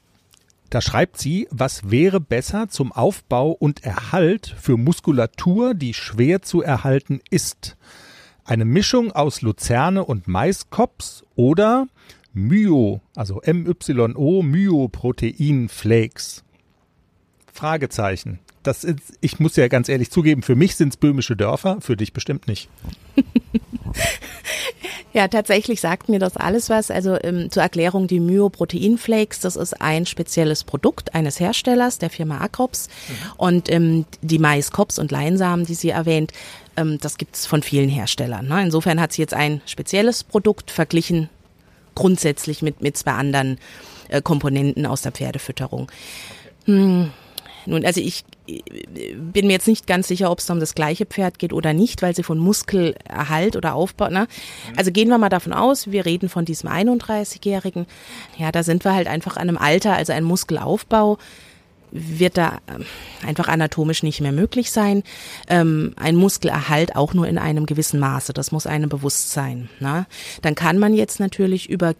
Da schreibt sie, was wäre besser zum Aufbau und Erhalt für Muskulatur, die schwer zu erhalten ist? Eine Mischung aus Luzerne und Maiskops oder Myo, also M-Y-O, Myoproteinflakes. Fragezeichen. Das ist, ich muss ja ganz ehrlich zugeben, für mich sind es böhmische Dörfer, für dich bestimmt nicht. Ja, tatsächlich sagt mir das alles was. Also ähm, zur Erklärung, die Myoproteinflakes, das ist ein spezielles Produkt eines Herstellers, der Firma Acrops. Mhm. Und ähm, die Mais, und Leinsamen, die sie erwähnt, ähm, das gibt's von vielen Herstellern. Ne? Insofern hat sie jetzt ein spezielles Produkt verglichen grundsätzlich mit, mit zwei anderen äh, Komponenten aus der Pferdefütterung. Hm. Nun, also ich bin mir jetzt nicht ganz sicher, ob es um das gleiche Pferd geht oder nicht, weil sie von Muskelerhalt oder Aufbau, ne? Also gehen wir mal davon aus, wir reden von diesem 31-Jährigen. Ja, da sind wir halt einfach an einem Alter, also ein Muskelaufbau wird da ähm, einfach anatomisch nicht mehr möglich sein. Ähm, ein Muskelerhalt auch nur in einem gewissen Maße. Das muss einem bewusst sein. Ne? Dann kann man jetzt natürlich über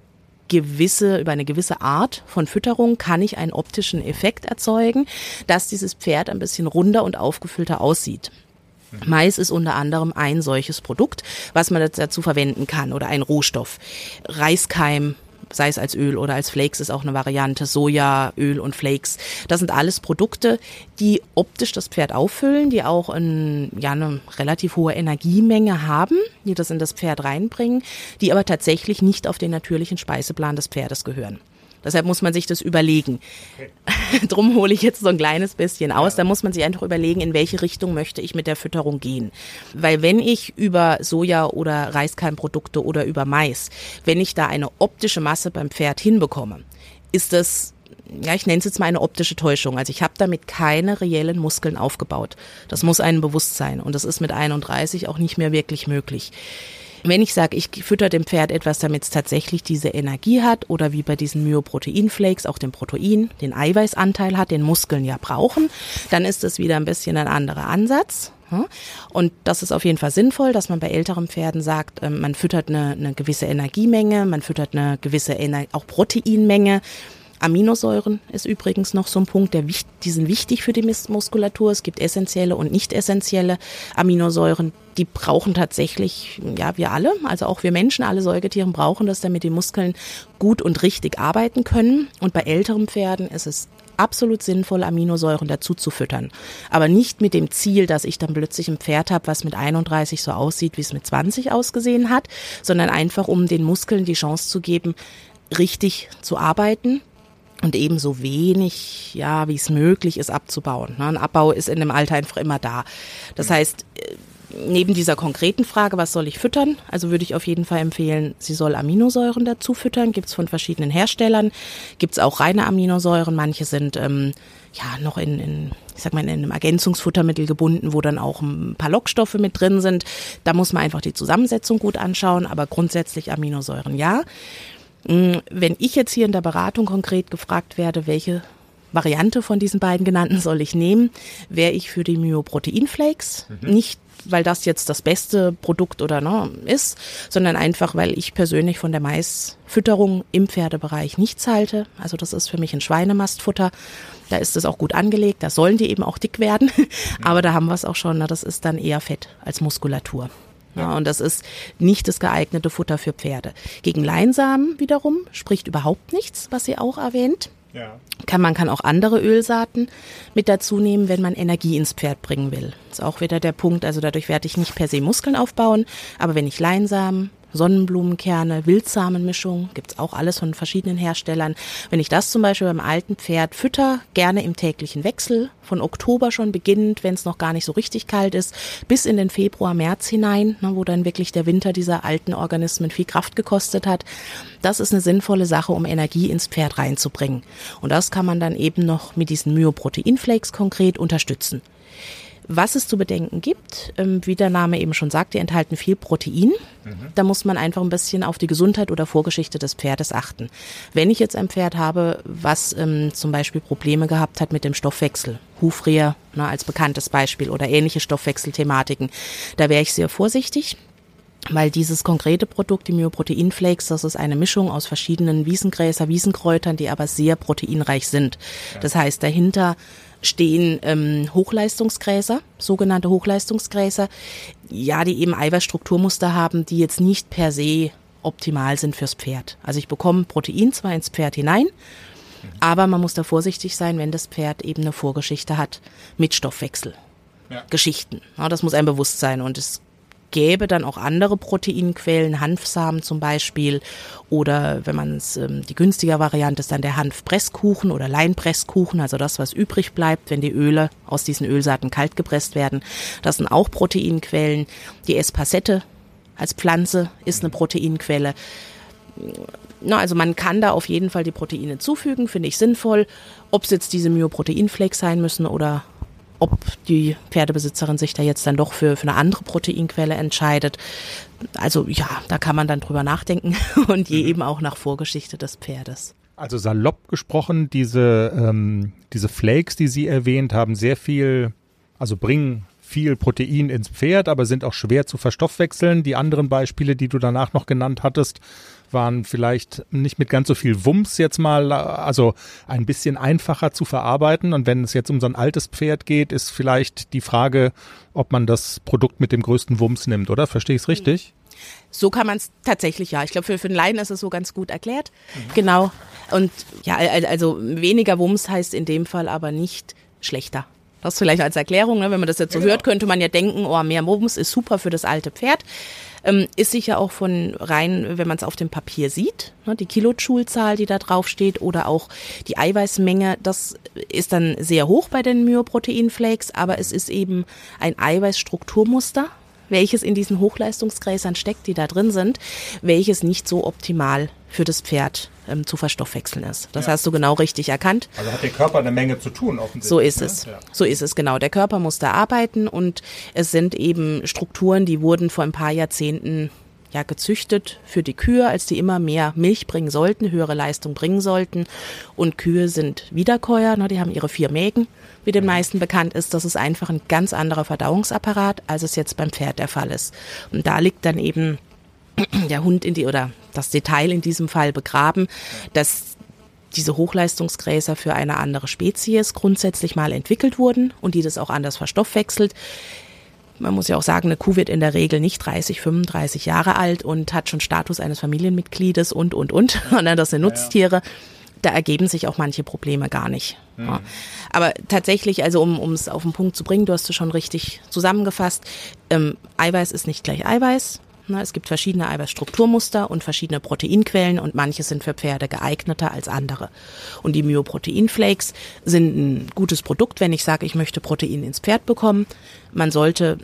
gewisse, über eine gewisse Art von Fütterung kann ich einen optischen Effekt erzeugen, dass dieses Pferd ein bisschen runder und aufgefüllter aussieht. Mais ist unter anderem ein solches Produkt, was man dazu verwenden kann oder ein Rohstoff. Reiskeim, sei es als Öl oder als Flakes ist auch eine Variante, Soja, Öl und Flakes. Das sind alles Produkte, die optisch das Pferd auffüllen, die auch ein, ja, eine relativ hohe Energiemenge haben, die das in das Pferd reinbringen, die aber tatsächlich nicht auf den natürlichen Speiseplan des Pferdes gehören. Deshalb muss man sich das überlegen. Drum hole ich jetzt so ein kleines bisschen aus. Da muss man sich einfach überlegen, in welche Richtung möchte ich mit der Fütterung gehen. Weil wenn ich über Soja oder Reiskeimprodukte oder über Mais, wenn ich da eine optische Masse beim Pferd hinbekomme, ist das ja, ich nenne es jetzt mal eine optische Täuschung. Also ich habe damit keine reellen Muskeln aufgebaut. Das muss einem bewusst sein. Und das ist mit 31 auch nicht mehr wirklich möglich. Wenn ich sage, ich fütter dem Pferd etwas, damit es tatsächlich diese Energie hat oder wie bei diesen Myoproteinflakes auch den Protein, den Eiweißanteil hat, den Muskeln ja brauchen, dann ist das wieder ein bisschen ein anderer Ansatz. Und das ist auf jeden Fall sinnvoll, dass man bei älteren Pferden sagt, ähm, man füttert eine, eine gewisse Energiemenge, man füttert eine gewisse Ener auch Proteinmenge. Aminosäuren ist übrigens noch so ein Punkt, der, die sind wichtig für die Muskulatur. Es gibt essentielle und nicht essentielle Aminosäuren. Die brauchen tatsächlich, ja, wir alle, also auch wir Menschen, alle Säugetiere brauchen das, damit die Muskeln gut und richtig arbeiten können. Und bei älteren Pferden ist es absolut sinnvoll, Aminosäuren dazu zu füttern. Aber nicht mit dem Ziel, dass ich dann plötzlich ein Pferd habe, was mit 31 so aussieht, wie es mit 20 ausgesehen hat, sondern einfach, um den Muskeln die Chance zu geben, richtig zu arbeiten und ebenso wenig, ja, wie es möglich ist, abzubauen. Ne? Ein Abbau ist in dem Alter einfach immer da. Das heißt, äh, neben dieser konkreten Frage, was soll ich füttern? Also würde ich auf jeden Fall empfehlen, sie soll Aminosäuren dazu füttern. Gibt es von verschiedenen Herstellern. Gibt es auch reine Aminosäuren. Manche sind ähm, ja noch in, in, ich sag mal, in einem Ergänzungsfuttermittel gebunden, wo dann auch ein paar Lockstoffe mit drin sind. Da muss man einfach die Zusammensetzung gut anschauen, aber grundsätzlich Aminosäuren ja. Mm, wenn ich jetzt hier in der Beratung konkret gefragt werde, welche Variante von diesen beiden genannten soll ich nehmen, wäre ich für die Myoproteinflakes. Mhm. Nicht, weil das jetzt das beste Produkt oder ne, ist, sondern einfach, weil ich persönlich von der Maisfütterung im Pferdebereich nichts halte. Also das ist für mich ein Schweinemastfutter. Da ist es auch gut angelegt, da sollen die eben auch dick werden. Aber da haben wir es auch schon, na, das ist dann eher Fett als Muskulatur. Ja, und das ist nicht das geeignete Futter für Pferde. Gegen Leinsamen wiederum spricht überhaupt nichts, was sie auch erwähnt. Ja. Kann, man kann auch andere Ölsaaten mit dazu nehmen, wenn man Energie ins Pferd bringen will. Ist auch wieder der Punkt, also dadurch werde ich nicht per se Muskeln aufbauen, aber wenn ich Leinsamen, Sonnenblumenkerne, Wildsamenmischung, gibt's auch alles von verschiedenen Herstellern. Wenn ich das zum Beispiel beim alten Pferd fütter, gerne im täglichen Wechsel, von Oktober schon beginnend, wenn es noch gar nicht so richtig kalt ist, bis in den Februar, März hinein, ne, wo dann wirklich der Winter dieser alten Organismen viel Kraft gekostet hat. Das ist eine sinnvolle Sache, um Energie ins Pferd reinzubringen. Und das kann man dann eben noch mit diesen Myoproteinflakes konkret unterstützen. Was es zu bedenken gibt, ähm, wie der Name eben schon sagt, die enthalten viel Protein. Mhm. Da muss man einfach ein bisschen auf die Gesundheit oder Vorgeschichte des Pferdes achten. Wenn ich jetzt ein Pferd habe, was ähm, zum Beispiel Probleme gehabt hat mit dem Stoffwechsel, Hufrehe ne, als bekanntes Beispiel oder ähnliche Stoffwechselthematiken, da wäre ich sehr vorsichtig weil dieses konkrete Produkt, die Myoproteinflakes, das ist eine Mischung aus verschiedenen Wiesengräser, Wiesenkräutern, die aber sehr proteinreich sind. Das heißt, dahinter stehen ähm, Hochleistungsgräser, sogenannte Hochleistungsgräser, ja, die eben Eiweißstrukturmuster haben, die jetzt nicht per se optimal sind fürs Pferd. Also ich bekomme Protein zwar ins Pferd hinein, aber man muss da vorsichtig sein, wenn das Pferd eben eine Vorgeschichte hat mit Stoffwechsel. Ja. Geschichten. Ja, das muss einem bewusst sein. Und es gäbe dann auch andere Proteinquellen, Hanfsamen zum Beispiel. Oder wenn man es, ähm, die günstige Variante ist dann der Hanfpresskuchen oder Leinpresskuchen, also das, was übrig bleibt, wenn die Öle aus diesen Ölsaaten kalt gepresst werden. Das sind auch Proteinquellen. Die Espasette als Pflanze ist eine Proteinquelle. Na, also man kann da auf jeden Fall die Proteine zufügen, finde ich sinnvoll. Ob es jetzt diese Myoproteinflakes sein müssen oder ob die Pferdebesitzerin sich da jetzt dann doch für, für eine andere Proteinquelle entscheidet. Also ja, da kann man dann drüber nachdenken und je mhm. eben auch nach Vorgeschichte des Pferdes. Also salopp gesprochen, diese, ähm, diese Flakes, die Sie erwähnt haben, sehr viel, also bringen viel Protein ins Pferd, aber sind auch schwer zu verstoffwechseln. Die anderen Beispiele, die du danach noch genannt hattest, waren vielleicht nicht mit ganz so viel Wumms jetzt mal, also ein bisschen einfacher zu verarbeiten. Und wenn es jetzt um so ein altes Pferd geht, ist vielleicht die Frage, ob man das Produkt mit dem größten Wumms nimmt, oder? Verstehe ich es richtig? So kann man es tatsächlich, ja. Ich glaube, für, für den Laien ist es so ganz gut erklärt. Mhm. Genau. Und ja, also weniger Wumms heißt in dem Fall aber nicht schlechter. Das vielleicht als Erklärung, ne? wenn man das jetzt so ja, hört, könnte man ja denken, oh, mehr Wumms ist super für das alte Pferd. Ähm, ist sicher auch von rein, wenn man es auf dem Papier sieht, ne, die Kilojoule-Zahl, die da drauf steht, oder auch die Eiweißmenge, das ist dann sehr hoch bei den Myoproteinflakes, aber es ist eben ein Eiweißstrukturmuster, welches in diesen Hochleistungsgräsern steckt, die da drin sind, welches nicht so optimal für das Pferd ähm, zu verstoffwechseln ist. Das ja. hast du genau richtig erkannt. Also hat der Körper eine Menge zu tun, offensichtlich. So ist ne? es. Ja. So ist es, genau. Der Körper muss da arbeiten und es sind eben Strukturen, die wurden vor ein paar Jahrzehnten ja, gezüchtet für die Kühe, als die immer mehr Milch bringen sollten, höhere Leistung bringen sollten. Und Kühe sind Wiederkäuer, ne, die haben ihre vier Mägen, wie den meisten bekannt ist. Das ist einfach ein ganz anderer Verdauungsapparat, als es jetzt beim Pferd der Fall ist. Und da liegt dann eben der Hund in die oder das Detail in diesem Fall begraben, dass diese Hochleistungsgräser für eine andere Spezies grundsätzlich mal entwickelt wurden und die das auch anders verstoffwechselt. Man muss ja auch sagen, eine Kuh wird in der Regel nicht 30, 35 Jahre alt und hat schon Status eines Familienmitgliedes und, und, und, sondern das sind Nutztiere. Da ergeben sich auch manche Probleme gar nicht. Mhm. Ja. Aber tatsächlich, also um es auf den Punkt zu bringen, du hast es schon richtig zusammengefasst, ähm, Eiweiß ist nicht gleich Eiweiß. Ne, es gibt verschiedene Eiweißstrukturmuster und verschiedene Proteinquellen und manche sind für Pferde geeigneter als andere. Und die Myoproteinflakes sind ein gutes Produkt, wenn ich sage, ich möchte Protein ins Pferd bekommen. Man sollte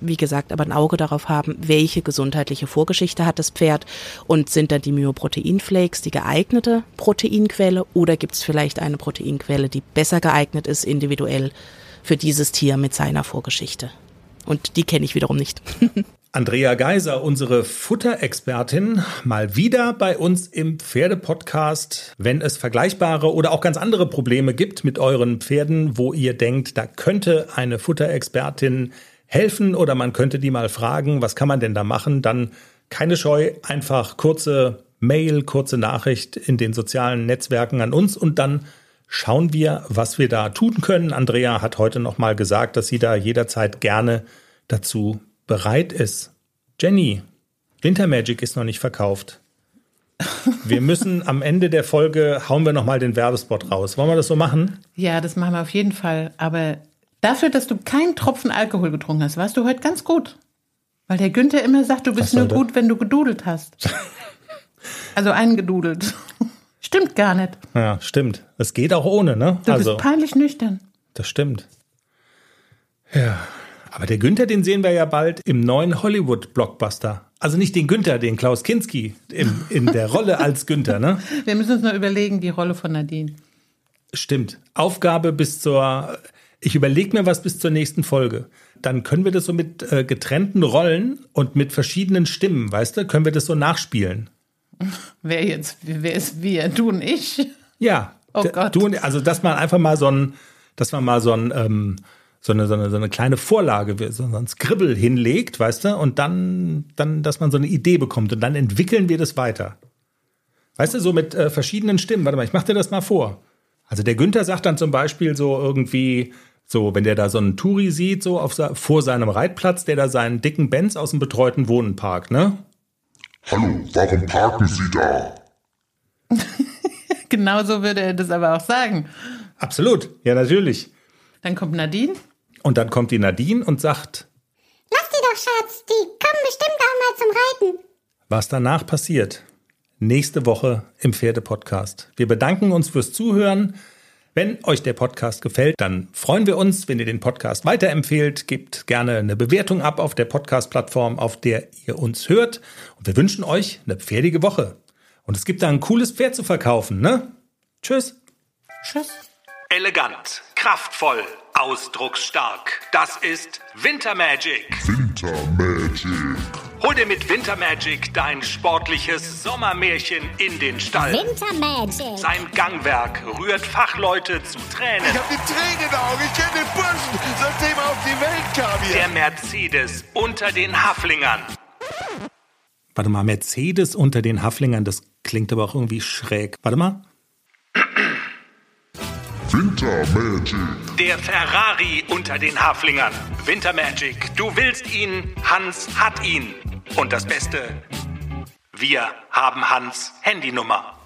wie gesagt, aber ein Auge darauf haben, welche gesundheitliche Vorgeschichte hat das Pferd und sind dann die Myoproteinflakes die geeignete Proteinquelle oder gibt es vielleicht eine Proteinquelle, die besser geeignet ist individuell für dieses Tier mit seiner Vorgeschichte. Und die kenne ich wiederum nicht. Andrea Geiser, unsere Futterexpertin, mal wieder bei uns im Pferdepodcast. Wenn es vergleichbare oder auch ganz andere Probleme gibt mit euren Pferden, wo ihr denkt, da könnte eine Futterexpertin helfen oder man könnte die mal fragen, was kann man denn da machen, dann keine Scheu, einfach kurze Mail, kurze Nachricht in den sozialen Netzwerken an uns und dann schauen wir, was wir da tun können. Andrea hat heute noch mal gesagt, dass sie da jederzeit gerne dazu bereit ist. Jenny, Winter Magic ist noch nicht verkauft. Wir müssen am Ende der Folge hauen wir noch mal den Werbespot raus. Wollen wir das so machen? Ja, das machen wir auf jeden Fall. Aber dafür, dass du keinen Tropfen Alkohol getrunken hast, warst du heute ganz gut. Weil der Günther immer sagt, du bist nur gut, wenn du gedudelt hast. also eingedudelt. stimmt gar nicht. Ja, stimmt. Es geht auch ohne, ne? Du also, bist peinlich nüchtern. Das stimmt. Ja. Aber der Günther, den sehen wir ja bald im neuen Hollywood-Blockbuster. Also nicht den Günther, den Klaus Kinski im, in der Rolle als Günther, ne? Wir müssen uns noch überlegen, die Rolle von Nadine. Stimmt. Aufgabe bis zur. Ich überlege mir was bis zur nächsten Folge. Dann können wir das so mit äh, getrennten Rollen und mit verschiedenen Stimmen, weißt du, können wir das so nachspielen. Wer jetzt, wer ist wir? Du und ich? Ja. Oh Gott. Du und, also, dass man einfach mal so ein, dass man mal so ein, ähm, so eine, so eine, so eine kleine Vorlage, so ein Skribbel hinlegt, weißt du, und dann, dann, dass man so eine Idee bekommt und dann entwickeln wir das weiter. Weißt du, so mit äh, verschiedenen Stimmen. Warte mal, ich mach dir das mal vor. Also der Günther sagt dann zum Beispiel so irgendwie, so, wenn der da so einen Touri sieht, so auf, vor seinem Reitplatz, der da seinen dicken Benz aus dem betreuten Wohnen parkt, ne? Hallo, warum parken Sie da? Genauso würde er das aber auch sagen. Absolut, ja natürlich. Dann kommt Nadine. Und dann kommt die Nadine und sagt, Lass die doch, Schatz. Die kommen bestimmt auch mal zum Reiten. was danach passiert. Nächste Woche im Pferdepodcast. Wir bedanken uns fürs Zuhören. Wenn euch der Podcast gefällt, dann freuen wir uns, wenn ihr den Podcast weiterempfehlt. Gebt gerne eine Bewertung ab auf der Podcast-Plattform, auf der ihr uns hört. Und wir wünschen euch eine pferdige Woche. Und es gibt da ein cooles Pferd zu verkaufen, ne? Tschüss. Tschüss. Elegant, kraftvoll, ausdrucksstark. Das ist Winter Magic. Winter Magic. Hol dir mit Winter Magic dein sportliches Sommermärchen in den Stall. Winter Magic. Sein Gangwerk rührt Fachleute zu Tränen. Ich hab die Tränen in den Augen. Ich kenne den Burschen, seitdem er auf die Welt kam hier. Der Mercedes unter den Haflingern. Warte mal, Mercedes unter den Haflingern, das klingt aber auch irgendwie schräg. Warte mal. Winter Magic. Der Ferrari unter den Haflingern. Winter Magic. Du willst ihn, Hans hat ihn. Und das Beste, wir haben Hans Handynummer.